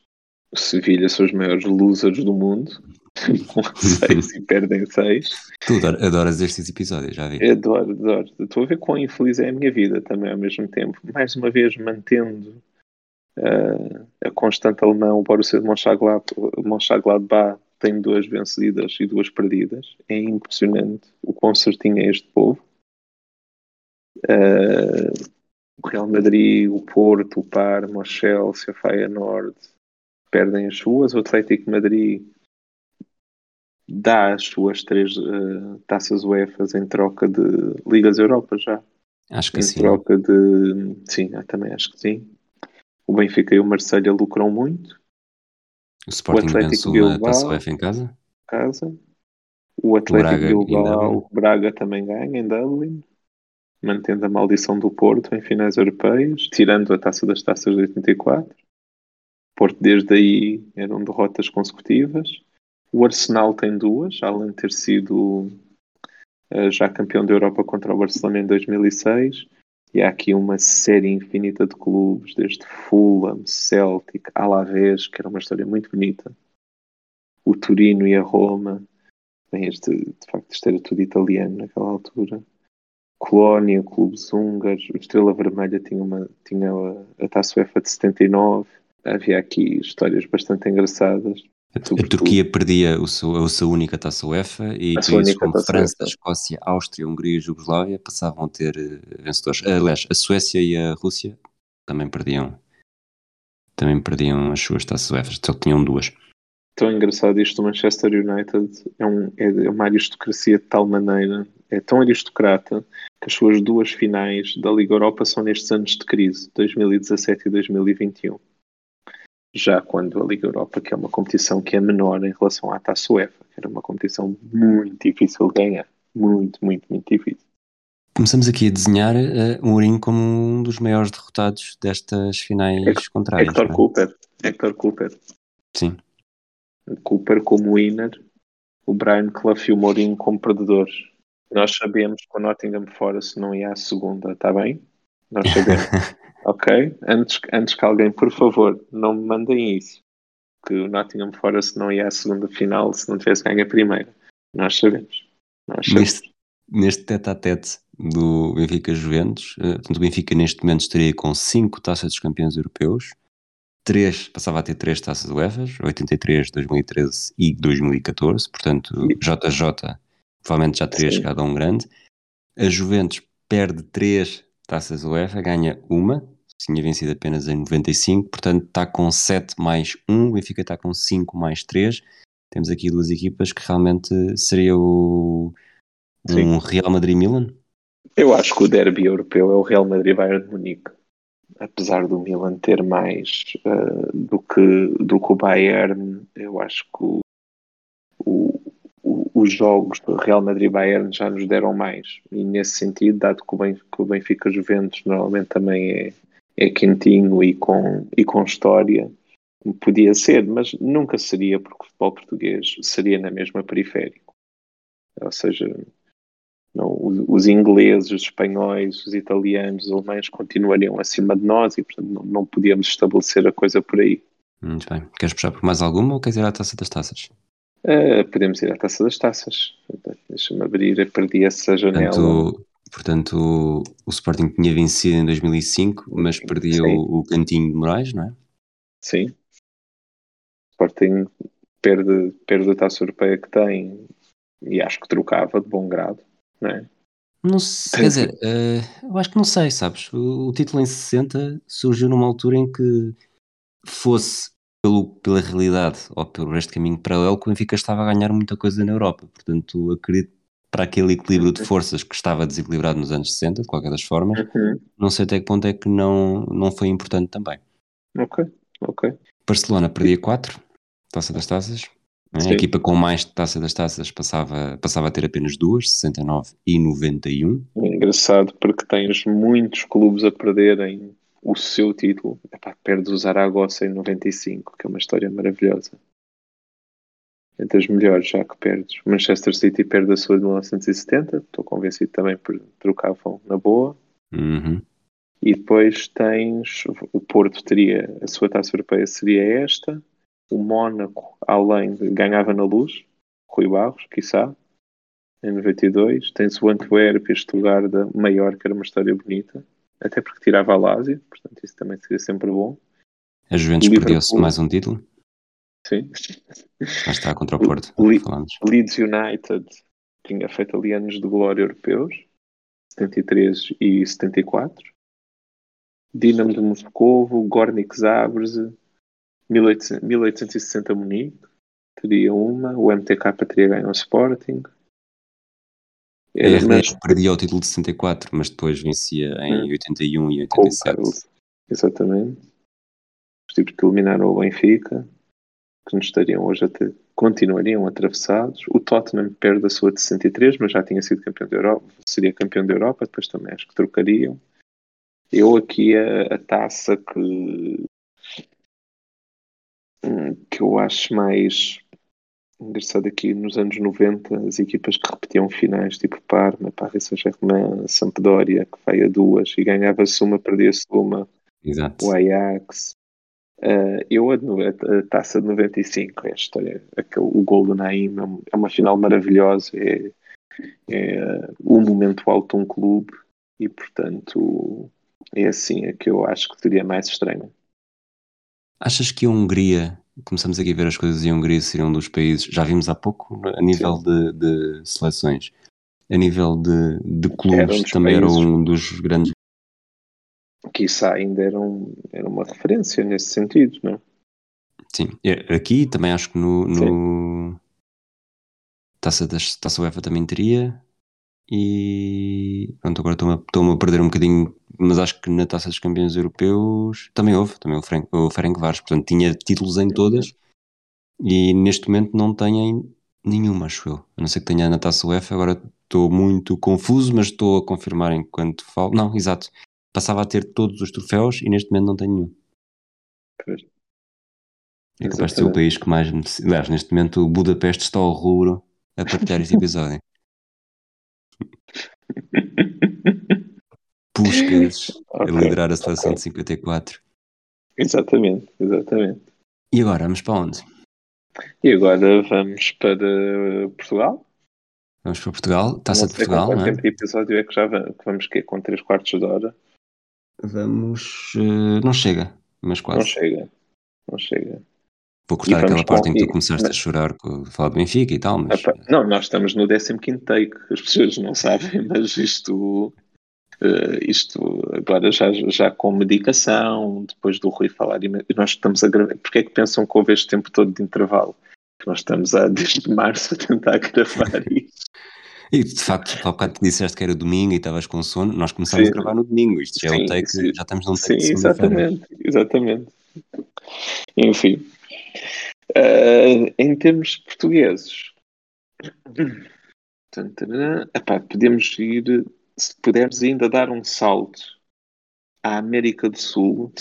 Sevilha são os maiores losers do mundo seis e perdem seis.
Tu adoras estes episódios, já vi.
Adoro, adoro. Estou a ver quão infeliz é a minha vida também ao mesmo tempo. Mais uma vez mantendo uh, a constante alemã, o Borussia de Mönchengladbach tem duas vencidas e duas perdidas. É impressionante o quão certinho é este povo. Uh, o Real Madrid, o Porto, o Parma, o Chelsea, a Feyenoord perdem as suas. O Atlético Madrid dá as suas três uh, taças UEFA em troca de Ligas Europa já.
Acho que
em
sim.
Em troca de. Sim, também acho que sim. O Benfica e o Marselha lucram muito.
O Sporting o Atlético Bilbao, uma taça UEFA em casa.
casa. O Atlético o Bilbao, o Braga também ganha em Dublin. Mantendo a maldição do Porto em finais europeias, tirando a taça das taças de 84. Porto desde aí eram derrotas consecutivas. O Arsenal tem duas, além de ter sido uh, já campeão da Europa contra o Barcelona em 2006. E há aqui uma série infinita de clubes, desde Fulham, Celtic, Alavés, que era uma história muito bonita. O Turino e a Roma. Bem, este, de facto, isto era tudo italiano naquela altura. Colónia, clubes húngaros. O Estrela Vermelha tinha, uma, tinha a, a Taça UEFA de 79. Havia aqui histórias bastante engraçadas.
A, Turquia perdia o seu, a sua única taça UEFA e a países como França. Escócia, Áustria, Hungria e Jugoslávia passavam a ter uh, vencedores. Aliás, a Suécia e a Rússia também perdiam também perdiam as suas taças UEFA, só tinham duas.
Tão engraçado isto, o Manchester United é, um, é uma aristocracia de tal maneira, é tão aristocrata que as suas duas finais da Liga Europa são nestes anos de crise, 2017 e 2021 já quando a Liga Europa, que é uma competição que é menor em relação à Taça UEFA, que era uma competição muito difícil de ganhar. Muito, muito, muito difícil.
Começamos aqui a desenhar uh, Mourinho como um dos maiores derrotados destas finais
Hector,
contrárias.
Hector
é?
Cooper. Hector Cooper.
Sim.
Cooper como winner, o Brian Clough e o Mourinho como perdedores. Nós sabemos que o Nottingham Forest não ia à segunda, está bem? Nós sabemos. Ok? Antes, antes que alguém, por favor, não me mandem isso. Que o Nottingham Forest não ia à segunda final se não tivesse ganho a primeira. Nós sabemos. Nós sabemos.
Neste, neste tete a tete do Benfica Juventus, uh, portanto, o Benfica neste momento estaria com 5 taças dos campeões europeus, 3, passava a ter 3 taças UEFA, 83, 2013 e 2014, portanto, JJ provavelmente já teria
Sim.
chegado a um grande. A Juventus perde 3 taças UEFA, ganha uma, tinha vencido apenas em 95, portanto está com 7 mais 1, o Benfica está com 5 mais 3. Temos aqui duas equipas que realmente seria o um Real Madrid-Milan.
Eu acho que o derby europeu é o Real Madrid-Bayern de Munique. Apesar do Milan ter mais uh, do, que, do que o Bayern, eu acho que o, os jogos do Real Madrid-Bayern já nos deram mais. E nesse sentido, dado que o, ben, que o Benfica Juventus normalmente também é, é quentinho e com, e com história, podia ser, mas nunca seria porque o futebol português seria na mesma periférico. Ou seja, não, os ingleses, os espanhóis, os italianos, os alemães continuariam acima de nós e, portanto, não, não podíamos estabelecer a coisa por aí.
Muito bem. Queres puxar por mais alguma ou queres ir à taça das taças?
Uh, podemos ir à taça das taças. Deixa-me abrir, eu perdi essa janela.
Portanto, portanto, o Sporting tinha vencido em 2005, mas perdia o, o, cantinho de Moraes, não é?
Sim. O Sporting perde, perde a taça europeia que tem e acho que trocava de bom grado não é?
Não sei, quer dizer, uh, eu acho que não sei, sabes? O, o, título em 60 surgiu numa altura em que fosse pelo, pela realidade ou pelo resto de caminho paralelo que o Benfica estava a ganhar muita coisa na Europa. Portanto, acredito para aquele equilíbrio de forças que estava desequilibrado nos anos 60, de qualquer das formas,
uhum.
não sei até que ponto é que não, não foi importante também.
Ok, ok.
Barcelona perdia 4, taça das taças. A equipa com mais taça das taças passava, passava a ter apenas duas, 69 e 91.
É engraçado porque tens muitos clubes a perderem o seu título. Epá, perdes o Zaragoza em 95, que é uma história maravilhosa. Entre as melhores, já que perdes. Manchester City perde a sua de 1970, estou convencido também por trocavam na boa.
Uhum.
E depois tens o Porto teria a sua taça europeia seria esta o Mónaco, além de ganhava na luz, Rui Barros, quiçá, em 92. Tens o Antwerp e Stuttgart maior, que era uma história bonita, até porque tirava a Lásia, portanto isso também seria sempre bom.
A Juventus perdeu-se mais um título.
Sim.
Já está contra o Porto,
Le
falamos.
Leeds United tinha feito ali anos de glória europeus, 73 e 74. Dinamo de Moscovo, Gornik Zabrze, 1860 Munique teria uma, o MTK teria ganho o Sporting.
A mas... perdia o título de 64, mas depois vencia em hum. 81 e 87.
Exatamente. Os tipos que eliminaram o Benfica, que nos estariam hoje até continuariam atravessados. O Tottenham perde a sua de 63, mas já tinha sido campeão da Europa, seria campeão da Europa, depois também acho que trocariam. Eu aqui a, a taça que que eu acho mais engraçado aqui nos anos 90, as equipas que repetiam finais, tipo Parma, Paris Saint-Germain, Sampdoria, que vai a duas e ganhava-se uma, perdia-se uma,
Exato.
o Ajax. Uh, eu a, a, taça de 95, é a história, aquele, o gol do Naim é uma final maravilhosa, é, é um momento alto de um clube e portanto é assim é que eu acho que seria mais estranho.
Achas que a Hungria, começamos aqui a ver as coisas e a Hungria seria um dos países, já vimos há pouco, a nível de, de, seleções, a nível de, de clubes, um também era um dos grandes.
Quiçá ainda era, um, era uma referência nesse sentido, não é?
Sim, aqui também acho que no, no Taça, das, Taça UEFA também teria, e pronto, agora estou-me a, perder um bocadinho, mas acho que na Taça dos Campeões Europeus também houve, também o, Frank, o Ferencváros, portanto tinha títulos em todas e neste momento não tem nenhuma, acho eu. A não ser que tenha na Taça UEFA, agora estou muito confuso, mas estou a confirmar enquanto falo. Não, exato. Passava a ter todos os troféus e neste momento não tenho nenhum.
Pois.
É capaz de ser o país que mais me. Aliás, neste momento o Budapeste está ao rubro a partilhar este episódio. Puskas a
Ok,
liderar a seleção
ok.
de 54.
Exatamente, exatamente.
E agora, vamos para onde?
E agora vamos para Portugal.
Vamos para Portugal, Taça
não
de Portugal,
quanto
não é?
tempo de episódio é que já vamos, que vamos com 3 quartos de hora?
Vamos. eh, não chega, mas
Não
quase.
chega. Não chega.
Vou cortar aquela parte em que tu
e-
começaste a
mas-
chorar com falar do Benfica e tal, mas.
Não, nós estamos no 15 take, as pessoas não sabem, mas isto, eh, isto agora já, já com medicação, depois do Rui falar, e nós estamos a gravar. Porquê é que pensam que houve este tempo todo de intervalo? Que nós estamos há, desde março a tentar gravar isto.
E de facto, há bocado te disseste que era domingo e estavas com sono, nós começámos
Sim.
a gravar no domingo. Isto já é
Sim,
um take,
sim.
já estamos num take
Sim,
de
exatamente, exatamente. Enfim, eh, em termos portugueses, epá, podemos ir, se puderes ainda dar um salto à América do Sul,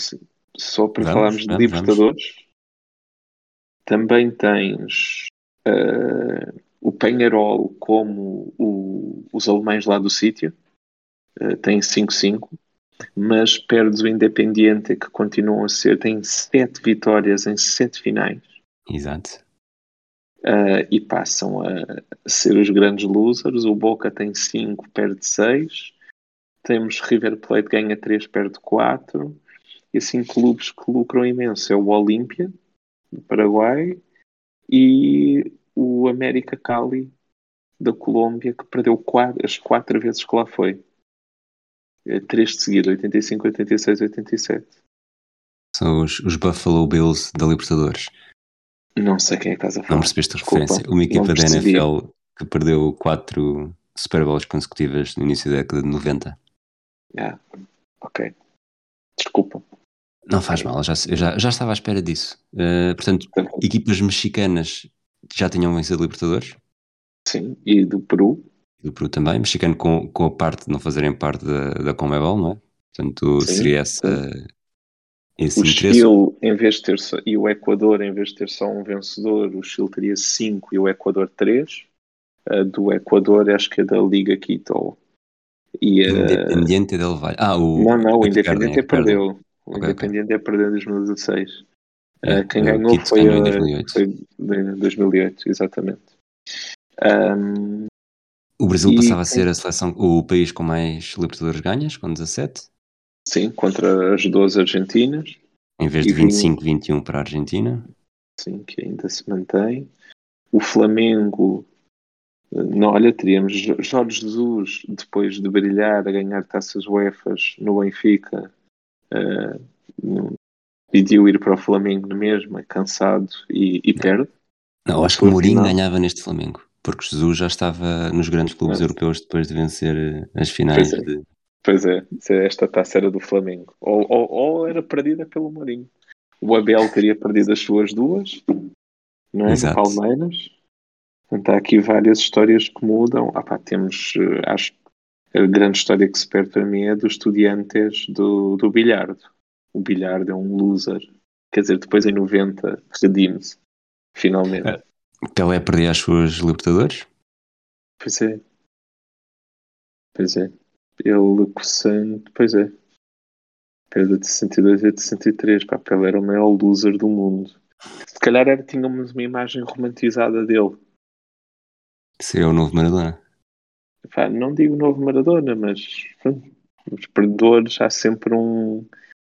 só para
Vamos,
falarmos de
vamos,
Libertadores. Também tens eh, o Penharol como o- os alemães lá do sítio, eh, tem 5-5 mas perdes o Independiente, que continuam a ser, tem sete vitórias em sete finais
Exato.
ah, e passam a ser os grandes losers. O Boca tem cinco, perde seis. Temos River Plate ganha três, perde quatro. E assim, clubes que lucram imenso é o Olímpia, do Paraguai, e o América Cali, da Colômbia, que perdeu quatro, as quatro vezes que lá foi. Eh, Três de seguida, 85, 86, 87.
São os, os Buffalo Bills da Libertadores.
Não sei quem é que estás a falar.
Não percebeste a
Desculpa,
referência? Uma equipa da. NFL que perdeu quatro Super Bowls consecutivas no início da década de 90.
Ah, ok. Desculpa.
Não faz mal, já, eu já, já estava à espera disso. Eh, portanto, equipas mexicanas já tinham vencido Libertadores,
Sim, e do Peru.
Do Peru também, mexicano com, com a parte de não fazerem parte da, da Conmebol, não é? Portanto,
Sim,
seria essa, esse
O
interesse.
Chile, em vez de ter só, e o Equador, em vez de ter só um vencedor, o Chile teria 5 e o Equador 3. do Equador, acho que é da Liga Quito. E, eh,
Independiente del Valle. Ah, o.
não, não, o
é
Independiente
é que perdem.
perdeu. O
Ok, ok.
Independiente perdeu em 2016.
É,
Eh, quem
o
ganhou foi,
ganhou em
a-
2008.
foi de 2008, exatamente. Ahm,
O Brasil
E-
passava a ser a seleção, o país com mais Libertadores ganhas, com 17,
sim, contra as 12 argentinas.
em vez de
vinha-
25, 21 para a Argentina.
Sim, que ainda se mantém. O Flamengo, eh, não, olha, teríamos Jo- Jorge Jesus, depois de brilhar, a ganhar taças UEFAs no Benfica, no- pediu ir para o Flamengo mesmo, é cansado e, e perde.
Não, acho que o Mourinho ganhava neste Flamengo, porque Jesus já estava nos grandes clubes europeus depois de vencer eh, as finais
Pois é.
de.
Pois é, se esta taça era do Flamengo. Ou, ou, ou era perdida pelo Mourinho. O Abel teria perdido as suas duas, não é?
Exato.
No Palmeiras. Portanto, há aqui várias histórias que mudam. Ah, pá, temos, eh, acho a grande história que se perde para mim é dos estudiantes do, do Bilhardo. O Bilhardo é um loser. Quer dizer, depois em 90 redime-se, finalmente.
É. Pelé perdia as suas Libertadores.
Pois é. Pois é. Ele coçando. Pois é. Perda de 62 e de 63. Pá, Pelé era o maior loser do mundo. Se calhar era, tínhamos uma imagem romantizada dele.
Seria o novo Maradona.
Pá, não digo novo Maradona, mas pronto, os perdedores há sempre um,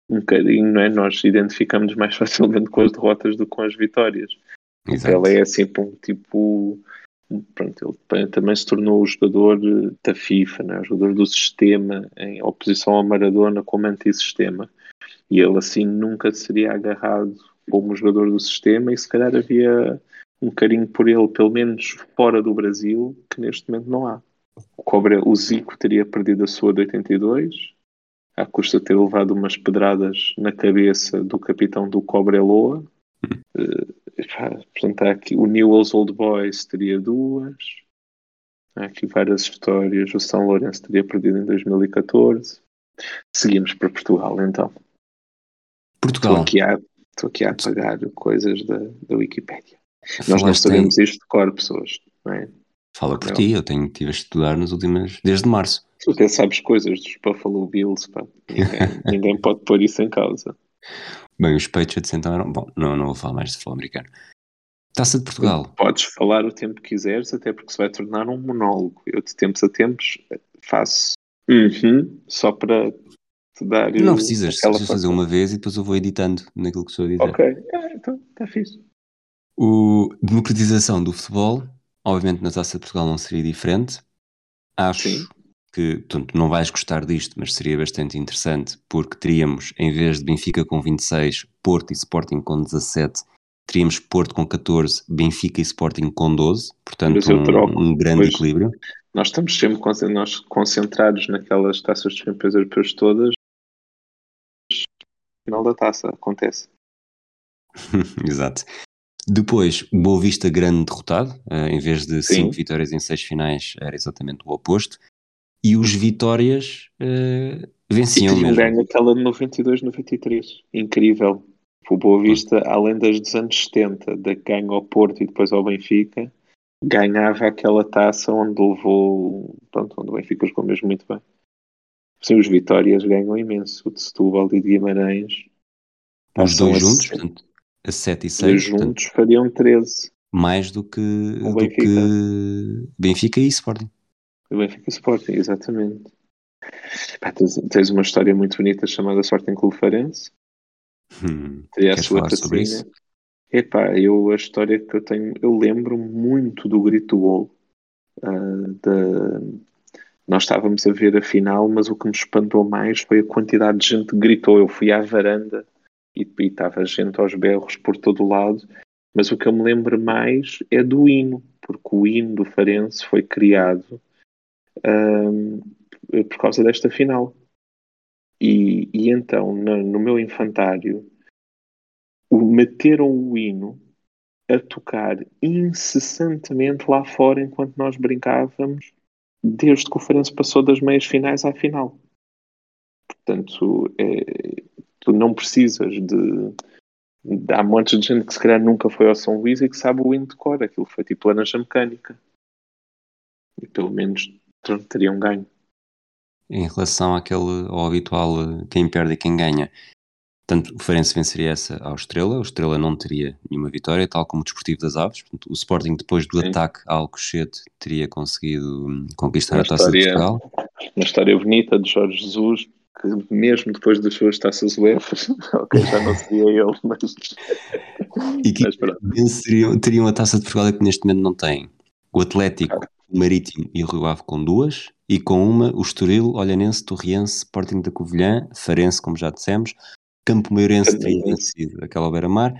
um carinho, não é? Nós identificamos mais facilmente com as derrotas do que com as vitórias. O
Exato.
Pelé é sempre um tipo. Pronto, ele também se tornou o jogador da FIFA, né? o jogador do sistema, em oposição ao Maradona como antissistema. E ele assim nunca seria agarrado como jogador do sistema e se calhar havia um carinho por ele, pelo menos fora do Brasil, que neste momento não há. O, o Zico teria perdido a sua de 82, à custa de ter levado umas pedradas na cabeça do capitão do Cobreloa. Uh, pá, portanto, há aqui, o Newell's Old Boys teria duas. Há aqui várias histórias. O São Lourenço teria perdido em 2014. Seguimos para Portugal, então.
Portugal.
Estou aqui a, estou aqui a apagar coisas da, da Wikipédia. Nós não sabemos
em-
isto de cor, pessoas. Não é?
Fala por
Não.
ti, eu tenho tive a estudar nas últimas. desde março.
Tu até sabes coisas dos Buffalo Bills, pá. Ninguém, ninguém pode pôr isso em causa.
Bem, os Patriots então eram. Bom, não, não vou falar mais de futebol americano. Taça de Portugal.
Podes falar o tempo que quiseres, até porque se vai tornar um monólogo. Eu, de tempos a tempos, faço uhum, só para te dar.
Não precisas,
aquela
precisas fazer uma vez e depois eu vou editando naquilo que estou a dizer.
Ok, é, então está fixe.
O democratização do futebol, obviamente na Taça de Portugal não seria diferente. Acho
Sim.
Que, portanto, não vais gostar disto, mas seria bastante interessante, porque teríamos, em vez de Benfica com 26, Porto e Sporting com 17, teríamos Porto com 14, Benfica e Sporting com 12, portanto um, um grande
pois.
equilíbrio.
Nós estamos sempre nós concentrados naquelas taças dos campeões europeus todas. Final da taça, acontece.
Exato. Depois, Boa Vista grande derrotado, eh, em vez de
Sim.
5 vitórias em 6 finais, era exatamente o oposto. E os Vitórias
E
venciam
tinham
mesmo.
ganho aquela de 92, 93. Incrível. O Boa Vista, além das dos anos 70, da que ganha ao Porto e depois ao Benfica, ganhava aquela taça onde levou. Pronto, onde o Benfica jogou mesmo muito bem. Sim, os Vitórias ganham imenso. O de Setúbal e de Guimarães.
Os dois juntos,
se-
portanto, a 7 e
Dois
6, portanto,
juntos fariam 13.
mais do que, do
Benfica.
que Benfica e Sporting.
O Benfica Sporting, exatamente. Pá, tens, tens uma história muito bonita chamada Sporting Clube Farense.
Hum,
a
Queres falar sobre
tacinha. Epá, eu a história que eu tenho, eu lembro muito do grito do gol. ah, da- nós estávamos a ver a final, mas o que me espantou mais foi a quantidade de gente que gritou. Eu fui à varanda e, e estava gente aos berros por todo o lado, mas o que eu me lembro mais é do hino, porque o hino do Farense foi criado ahm, por causa desta final. E, e então, no, no meu infantário, o, meteram o hino a tocar incessantemente lá fora enquanto nós brincávamos, desde que o Farense passou das meias finais à final. Portanto, é, tu não precisas de. Há montes de gente que se calhar nunca foi ao São Luís e que sabe o hino de cor. Aquilo foi tipo laranja mecânica. E pelo menos teriam ganho.
Em relação àquele, ao habitual eh, quem perde e quem ganha, Portanto, o Farense venceria essa ao Estrela, o Estrela não teria nenhuma vitória, tal como o Desportivo das Aves. Portanto, o Sporting, depois do
Sim.
ataque ao Alcochete, teria conseguido hum, conquistar
Uma
a taça de Portugal.
Uma história bonita de Jorge Jesus, que mesmo depois das suas taças UEFA, ok, já não seria ele, mas.
E que
Mas
venceriam, teriam a taça de Portugal que neste momento não têm. O Atlético, o Marítimo e o Rio Ave com duas, e com uma o Estoril, Olhanense, Torriense, Sporting da Covilhã, Farense, como já dissemos, Campo Meirense teria vencido aquela Beira-Mar,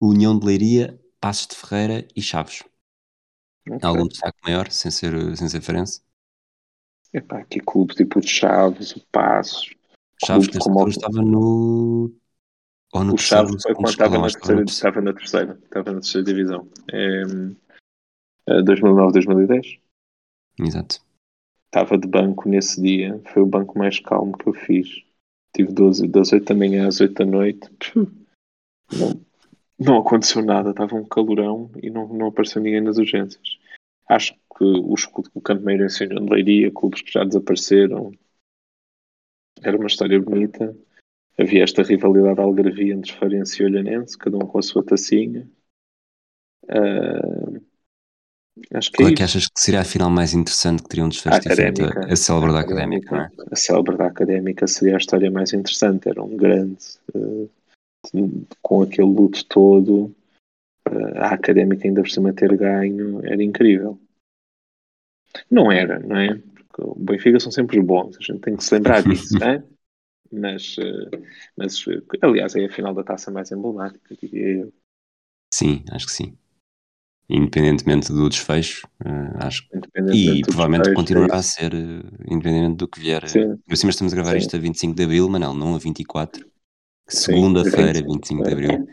União de Leiria, Passos de Ferreira e Chaves.
Ok.
Algum destaque maior, sem ser, sem ser Farense?
Epá, aqui clubes tipo o Chaves, o Passos.
Chaves,
Clube
que
como
estava no... Ou no
o
terceiro,
Chaves foi quando estava na, terceira, estava na terceira, estava na terceira divisão. É, 2009, 2010.
Exato.
Estava de banco nesse dia, foi o banco mais calmo que eu fiz. Tive 12, das 8 da manhã às 8 da noite. Não, não aconteceu nada, estava um calorão e não, não apareceu ninguém nas urgências. Acho que os, o Campo Meirense e União de Leiria, clubes que já desapareceram, era uma história bonita. Havia esta rivalidade algarvia entre Farense e Olhanense, cada um com a sua tacinha. Ah, acho que
Qual
é
é que achas que seria a final mais interessante que teria um desfecho diferente?
académica.
A, célebre da
A
académica, não é?
A célebre da académica seria a história mais interessante. Era um grande, eh, com aquele luto todo. eh, a académica ainda por cima ter ganho era incrível. Não era, não é? Porque o Benfica são sempre os bons, a gente tem que se lembrar disso, não é? Mas, eh, mas, aliás, é a final da taça mais emblemática, diria eu.
Sim, acho que sim. Independentemente do desfecho, eh, acho que.
Independentemente
E provavelmente
desfecho,
continuará
é
a ser, eh, independente do que vier.
Sim.
Por cima estamos a gravar
Sim.
isto a 25 de Abril, Manel, não a 24.
Sim,
Segunda-feira,
25.
25 de Abril.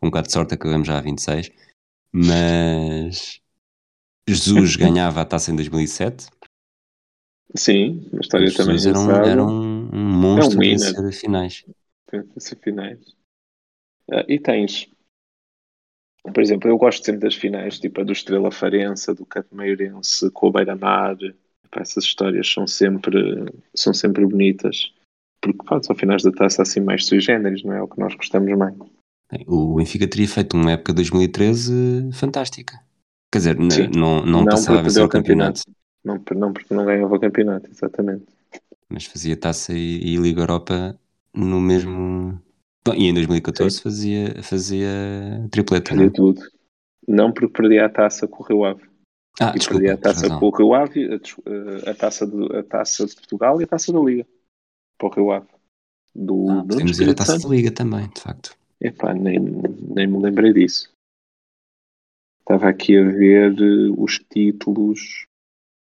Com um bocado de sorte acabamos já a 26. Mas. Jesus ganhava a taça em 2007.
Sim, a história
Os
também
Jesus era um, era um, um monstro de
winner.
vencer finais.
Vencer finais. Ah, e tens, por exemplo, eu gosto sempre das finais, tipo a do Estrela Farense, a do Catameirense com o Beira-Mar. Essas histórias são sempre, são sempre bonitas. Porque pá, são finais da taça assim mais sui generis, não é o que nós gostamos mais.
O Benfica teria feito uma época 2013 fantástica. Quer dizer,
Sim.
não, não,
Não
passava a vencer o
campeonato.
campeonato,
Não, não porque não ganhava o campeonato, exatamente.
mas fazia taça e, e Liga Europa no mesmo. Bom, e em 2014 fazia, fazia tripleta, não?
Fazia
é?
tudo. Não porque perdia a taça com o Rio Ave.
Ah,
e
desculpa,
perdia a taça
razão.
com o Rio Ave, a, eh, a taça de, a taça de Portugal e a taça da Liga. Para o Rio Ave. Do,
Ah, podemos ir a
Espírito
taça da Liga também, de facto.
Epá, nem, nem me lembrei disso. Estava aqui a ver eh, os títulos.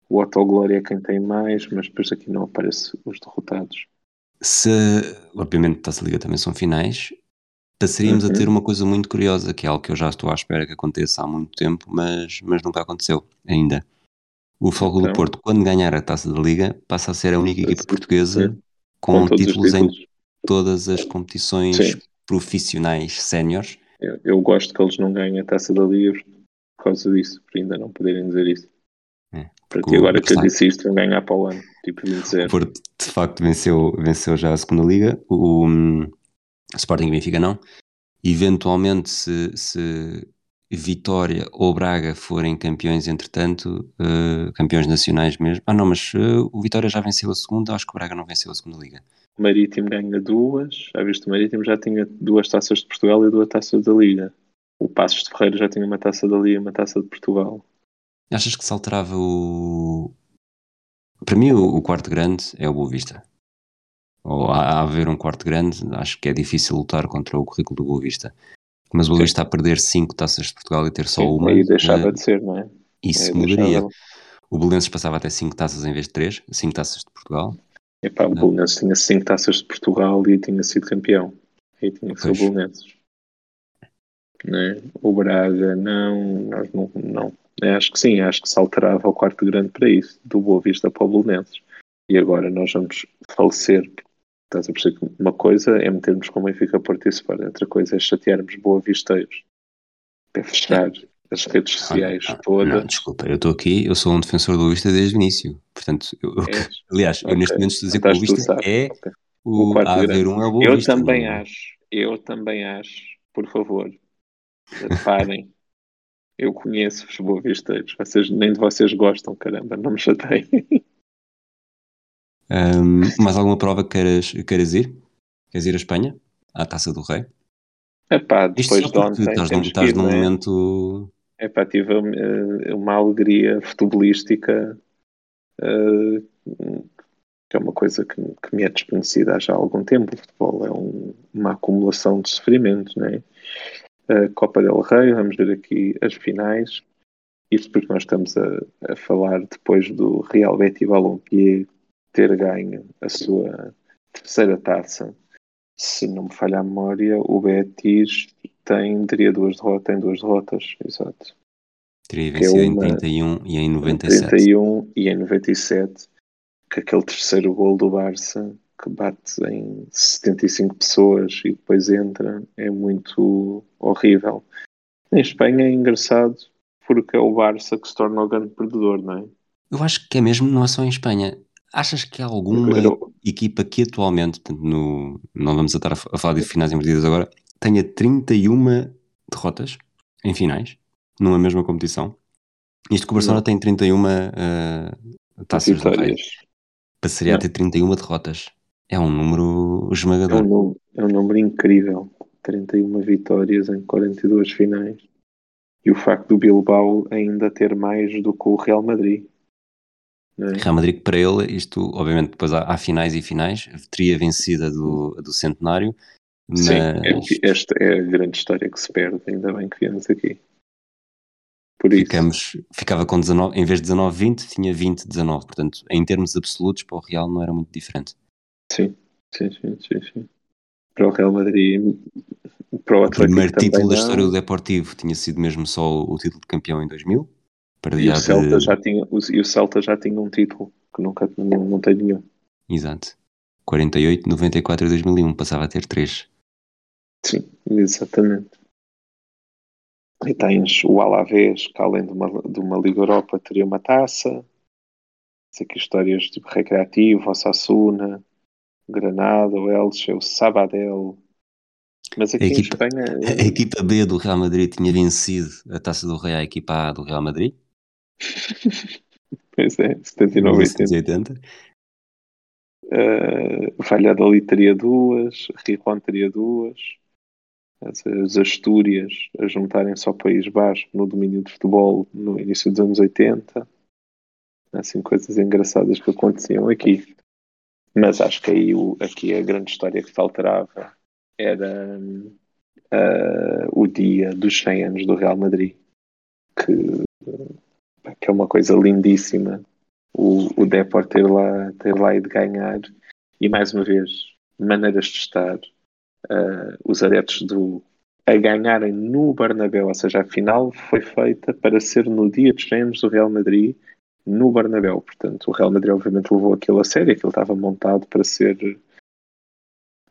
O Autoglória é quem tem mais, mas depois aqui não aparece os derrotados.
Se, obviamente, taça Liga também são finais, passaríamos a
Uhum.
ter uma coisa muito curiosa, que é algo que eu já estou à espera que aconteça há muito tempo, mas, mas nunca aconteceu ainda. O Fogo do
Então?
Porto, quando ganhar a taça da Liga, passa a ser a única equipa
Sim.
portuguesa com,
Com todos os
títulos em
títulos.
todas as competições
Sim.
profissionais séniores.
Eu, eu gosto que eles não ganhem a taça da Liga por causa disso, por ainda não poderem dizer isso.
É,
Porque
porque o-
agora que eu disse isto, vão ganhar para o ano. Tipo
O
20
Porto, de facto, venceu, venceu já a segunda liga. O, hum, Sporting e Benfica não. Eventualmente, se, se Vitória ou Braga forem campeões, entretanto, eh, campeões nacionais mesmo. Ah, não, mas eh, o Vitória já venceu a segunda, acho que o Braga não venceu a segunda liga.
O Marítimo ganha duas. Já viste, o Marítimo já tinha duas taças de Portugal e duas taças da Liga. O Passos de Ferreira já tinha uma taça da Liga e uma taça de Portugal.
Achas que se alterava o. Para mim, o, quarto grande é o Boa Vista. Ou a haver um quarto grande, acho que é difícil lutar contra o currículo do Boa Vista. Mas o Boa. Vista a perder cinco taças de Portugal e ter só
Sim,
uma.
aí deixava
eh,
de ser, não é?
Isso mudaria.
deixava-
O Belenenses passava até 5 taças em vez de 3, 5 taças de Portugal.
Epá, o
Não.
Belenenses tinha cinco taças de Portugal e tinha sido campeão. Aí tinha que ser o. Belenenses. Né? O Braga, não, nós não, não. Eu Acho que sim, acho que se alterava o quarto grande para isso, do Boa Vista para o Belenenses. E agora nós vamos falecer. Estás a perceber que uma coisa é metermos com o Benfica Porto e outra coisa é chatearmos Boa Visteiros. É fechar as redes sociais
Olha,
todas.
Não, desculpa, eu estou aqui, eu sou um defensor do Boa Vista desde o início. Portanto, eu- eu-
És.
aliás, eu
Ok.
neste momento estou a dizer que o Boa Vista é
Ok.
o,
O quarto
a
grande.
um é o Boa
Eu
Vista.
também
não-
acho, eu também acho, por favor, parem. Eu conheço os boavisteiros, vocês, nem de vocês gostam, caramba, não me chateiem.
Ahm, mais alguma prova que queiras, queiras ir? Queres ir à Espanha? À Taça do Rei?
Epá,
Isto
depois
só
de ontem
estás, num, estás
ir,
num
não é?
momento.
Epá, tive eh, uma alegria futebolística eh, que é uma coisa que, que me é desconhecida há já algum tempo. O futebol é um- uma acumulação de sofrimento, não é? A Copa del Rei, vamos ver aqui as finais. Isto porque nós estamos a, a falar depois do Real Betis Balompié ter ganho a sua terceira taça. Se não me falha a memória, o Betis tem, teria duas derrotas, tem duas derrotas, exato.
Teria
é
vencido em
uma-
31 e em
Em
97.
31 e em 97, que aquele terceiro gol do Barça, que bate em 75 pessoas e depois entra, é muito horrível. Em Espanha é engraçado porque é o Barça que se torna o grande perdedor, não é?
Eu acho que é mesmo, não é só em Espanha. Achas que há alguma
Eu-
equipa que atualmente, no, não vamos estar a, fa- a falar de finais invertidas agora, tenha 31 derrotas em finais, numa mesma competição? Isto que o Barcelona
Não.
tem 31 eh, taças
vitórias.
Passaria a
Não.
ter 31 derrotas. É um número
É um,
esmagador.
número, é um número incrível. 31 vitórias em 42 finais. E o facto do Bilbao ainda ter mais do que o Real Madrid. é?
Real Madrid, para ele, isto, obviamente, depois há, há finais e finais, teria vencido a do, do centenário, mas
Sim, é- esta é a grande história que se perde. Ainda bem que viemos aqui. Por isso,
ficamos, ficava com 19, em vez de 19, 20, tinha 20, 19. Portanto, em termos absolutos, para o Real não era muito diferente.
Sim, sim, sim, sim, sim. Para o Real Madrid, para o
O
Atlético
primeiro
também
título da história do Deportivo tinha sido mesmo só o, o título de campeão em 2000.
E o, Celta já tinha, o, e o Celta já tinha um título, que nunca não, não tem nenhum.
Exato. 48, 94 e 2001, passava a ter 3.
Sim, exatamente. E tens o Alavés, que além de uma, de uma Liga Europa teria uma taça. Tens aqui histórias tipo Recreativo, Osasuna, Granada, o Elche, o Sabadell. Mas aqui
a equipa,
em Espanha.
A equipa B do Real Madrid tinha vencido a taça do Rei à equipa A do Real Madrid.
pois é, 79
80.
Uh, Valladolid teria duas, Rijon teria duas as Astúrias a juntarem só País Basco no domínio de futebol no início dos anos 80. Assim, coisas engraçadas que aconteciam aqui. Mas acho que aí o, aqui a grande história que faltava era uh, o dia dos 100 anos do Real Madrid, que, que é uma coisa lindíssima o, o Depor ter lá, ter lá ido ganhar. E mais uma vez, maneiras de estar, uh, os adeptos do a ganharem no Bernabéu, ou seja, a final foi feita para ser no dia de treinos do Real Madrid no Bernabéu. Portanto, o Real Madrid obviamente levou aquilo a sério, aquilo estava montado para ser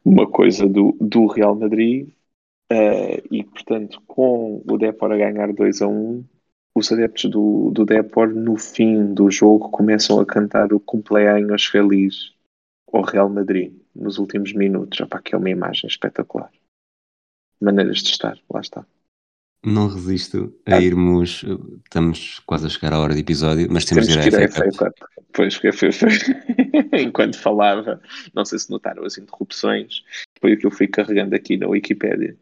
uma coisa do, do Real Madrid uh, e, portanto, com o Depor a ganhar 2 a 1, os adeptos do, do Depor no fim do jogo começam a cantar o cumpleaños feliz ao Real Madrid nos últimos minutos. Opa, que é uma imagem espetacular. Maneiras de estar, lá está.
Não resisto a ah. irmos. Estamos quase a chegar à hora de episódio, mas temos,
temos de ir à FA Cup. Pois, foi, foi, enquanto falava, não sei se notaram as interrupções, foi o que eu fui carregando aqui na Wikipédia.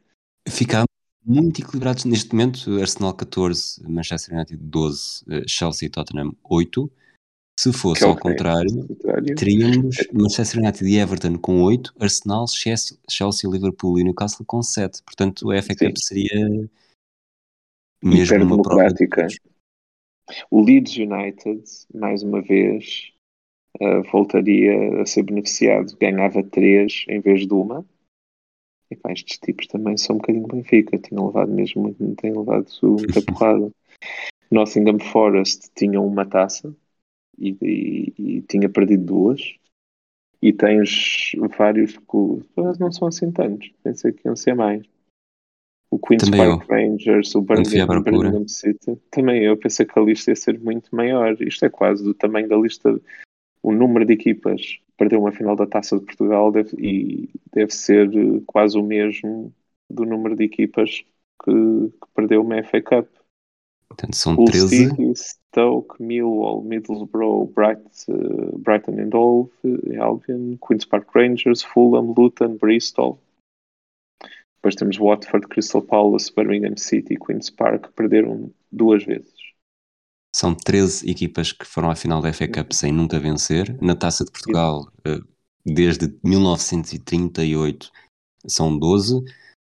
Ficámos muito equilibrados neste momento: Arsenal 14, Manchester United 12, eh, Chelsea e Tottenham 8. Se fosse é ao contrário, contrário, teríamos Manchester United e Everton com 8, Arsenal, Chelsea, Chelsea Liverpool e Newcastle com 7. Portanto, a FA Cup seria mesmo uma prova.
O Leeds United, mais uma vez, uh, voltaria a ser beneficiado, ganhava 3 em vez de uma. E pá, estes tipos também são um bocadinho Benfica, tinham levado mesmo muito, têm levado muita porrada. Nottingham Forest tinha uma taça, e, e, e tinha perdido duas. E tens vários que não são assim tantos, pensei que iam ser mais. O Queen's também Park eu. Rangers, o Birmingham, Birmingham City. Também eu pensei que a lista ia ser muito maior. Isto é quase do tamanho da lista. O número de equipas perdeu uma final da Taça de Portugal deve, e deve ser quase o mesmo do número de equipas que, que perdeu uma FA Cup.
Portanto, são Hull 13. City,
Stoke, Millwall, Middlesbrough, Bright, uh, Brighton and Hove, Albion, Queen's Park Rangers, Fulham, Luton, Bristol. Depois temos Watford, Crystal Palace, Birmingham City, Queen's Park, que perderam duas vezes.
São 13 equipas que foram à final da FA Cup sem nunca vencer. Na Taça de Portugal, uh, desde 1938, são 12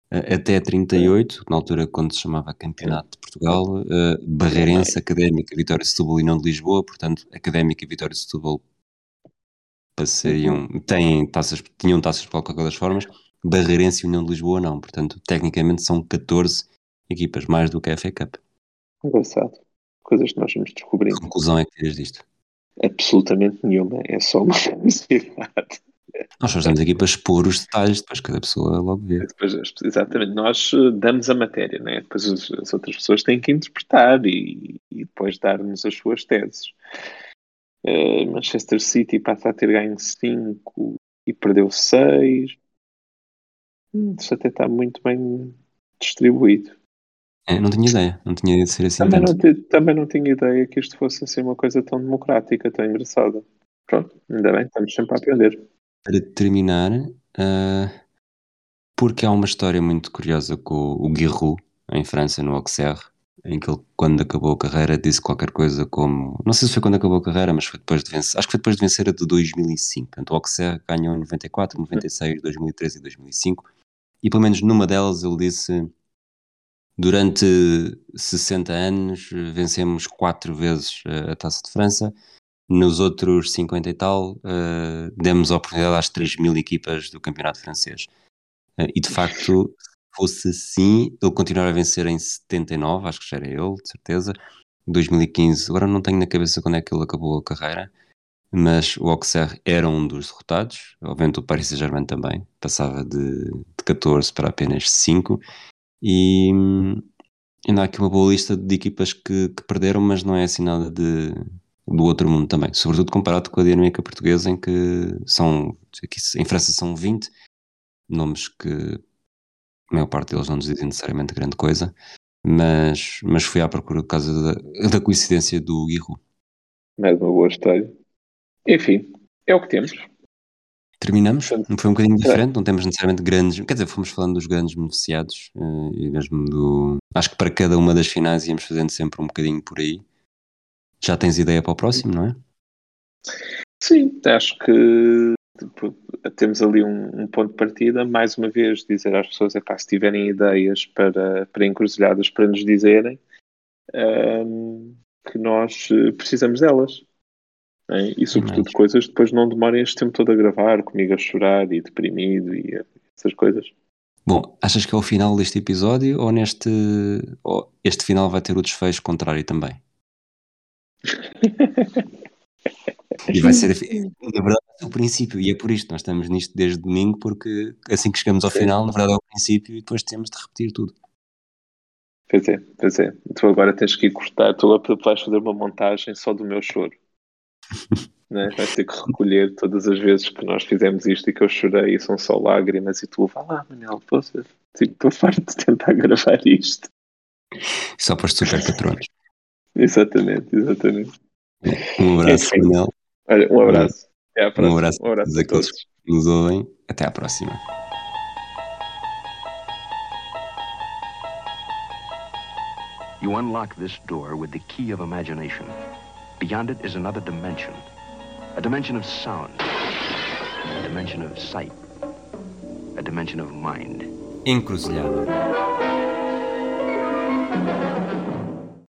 até 38, na altura quando se chamava Campeonato de Portugal, uh, Barreirense, Académica, Vitória de Setúbal e não de Lisboa, portanto, Académica e Vitória de Setúbal passariam, têm taças, tinham taças de qualquer das formas, Barreirense e União de Lisboa não, portanto, tecnicamente são 14 equipas, mais do que a FA Cup.
Engraçado, coisas que nós vamos descobrir.
Que conclusão é que tiras disto?
Absolutamente nenhuma, é só uma curiosidade.
Nós só estamos aqui para expor os detalhes, depois cada pessoa logo vê.
Depois, exatamente, nós eh, damos a matéria, né? depois as, as outras pessoas têm que interpretar e, e depois dar-nos as suas teses. Uh, Manchester City passa a ter ganho 5 e perdeu 6. Isso até está muito bem distribuído.
É, não tinha ideia, não tinha ideia de ser assim
também. Não, também não tinha ideia que isto fosse assim uma coisa tão democrática, tão engraçada. Pronto, ainda bem, estamos sempre a aprender
para terminar, uh, porque há uma história muito curiosa com o Giroud, em França, no Auxerre, em que ele, quando acabou a carreira, disse qualquer coisa como. Não sei se foi quando acabou a carreira, mas foi depois de vencer. Acho que foi depois de vencer a de 2005. Portanto, o Auxerre ganhou em 94, 96, 2013 e 2005. E pelo menos numa delas ele disse: Durante 60 anos vencemos quatro vezes a Taça de França nos outros 50 e tal, uh, demos a oportunidade às 3 mil equipas do campeonato francês. Uh, e de facto, se fosse assim, ele continuar a vencer em 79, acho que já era ele, de certeza. 2015, agora não tenho na cabeça quando é que ele acabou a carreira, mas o Auxerre era um dos derrotados, obviamente o Paris Saint-Germain também, passava de 14 para apenas 5, e ainda há aqui uma boa lista de equipas que, que perderam, mas não é assim nada de, do outro mundo também, sobretudo comparado com a dinâmica portuguesa, em que são, aqui em França são 20 nomes que a maior parte deles não nos dizem necessariamente grande coisa, mas, mas fui à procura por causa da, da coincidência do Guirro.
Mais uma boa história. Enfim, é o que temos.
Terminamos, foi um bocadinho diferente, não temos necessariamente grandes, quer dizer, fomos falando dos grandes beneficiados uh, e mesmo do. Acho que para cada uma das finais íamos fazendo sempre um bocadinho por aí. Já tens ideia para o próximo, não é?
Sim, acho que tipo, temos ali um, um, ponto de partida. Mais uma vez, dizer às pessoas: é pá, se tiverem ideias para, para encruzilhadas para nos dizerem, um, que nós eh, precisamos delas. Né? E sobretudo coisas depois não demorem este tempo todo a gravar, comigo a chorar e deprimido e essas coisas.
Bom, achas que é o final deste episódio ou neste ou este final vai ter o desfecho contrário também? e vai ser, na verdade, é o princípio, e é por isto, nós estamos nisto desde domingo, porque assim que chegamos ao Sim. final, na verdade é o princípio e depois temos de repetir tudo.
Pois é, pois é. Tu agora tens que ir cortar, tu vais fazer uma montagem só do meu choro né? Vais ter que recolher todas as vezes que nós fizemos isto e que eu chorei e são só lágrimas e tu, vá lá, Manel, poxa, tipo, estou farto de tentar gravar isto.
Só para os super patrões.
exatamente, exatamente.
Um abraço, Enfim. Manel.
Olha, um abraço. Até à próxima.
Um abraço, um abraço a todos que nos ouvem. Até à próxima.
You unlock this door with the key of imagination. Beyond it is another dimension. A dimension of sound. A dimension of sight. A dimension of mind.
Encruzilhada.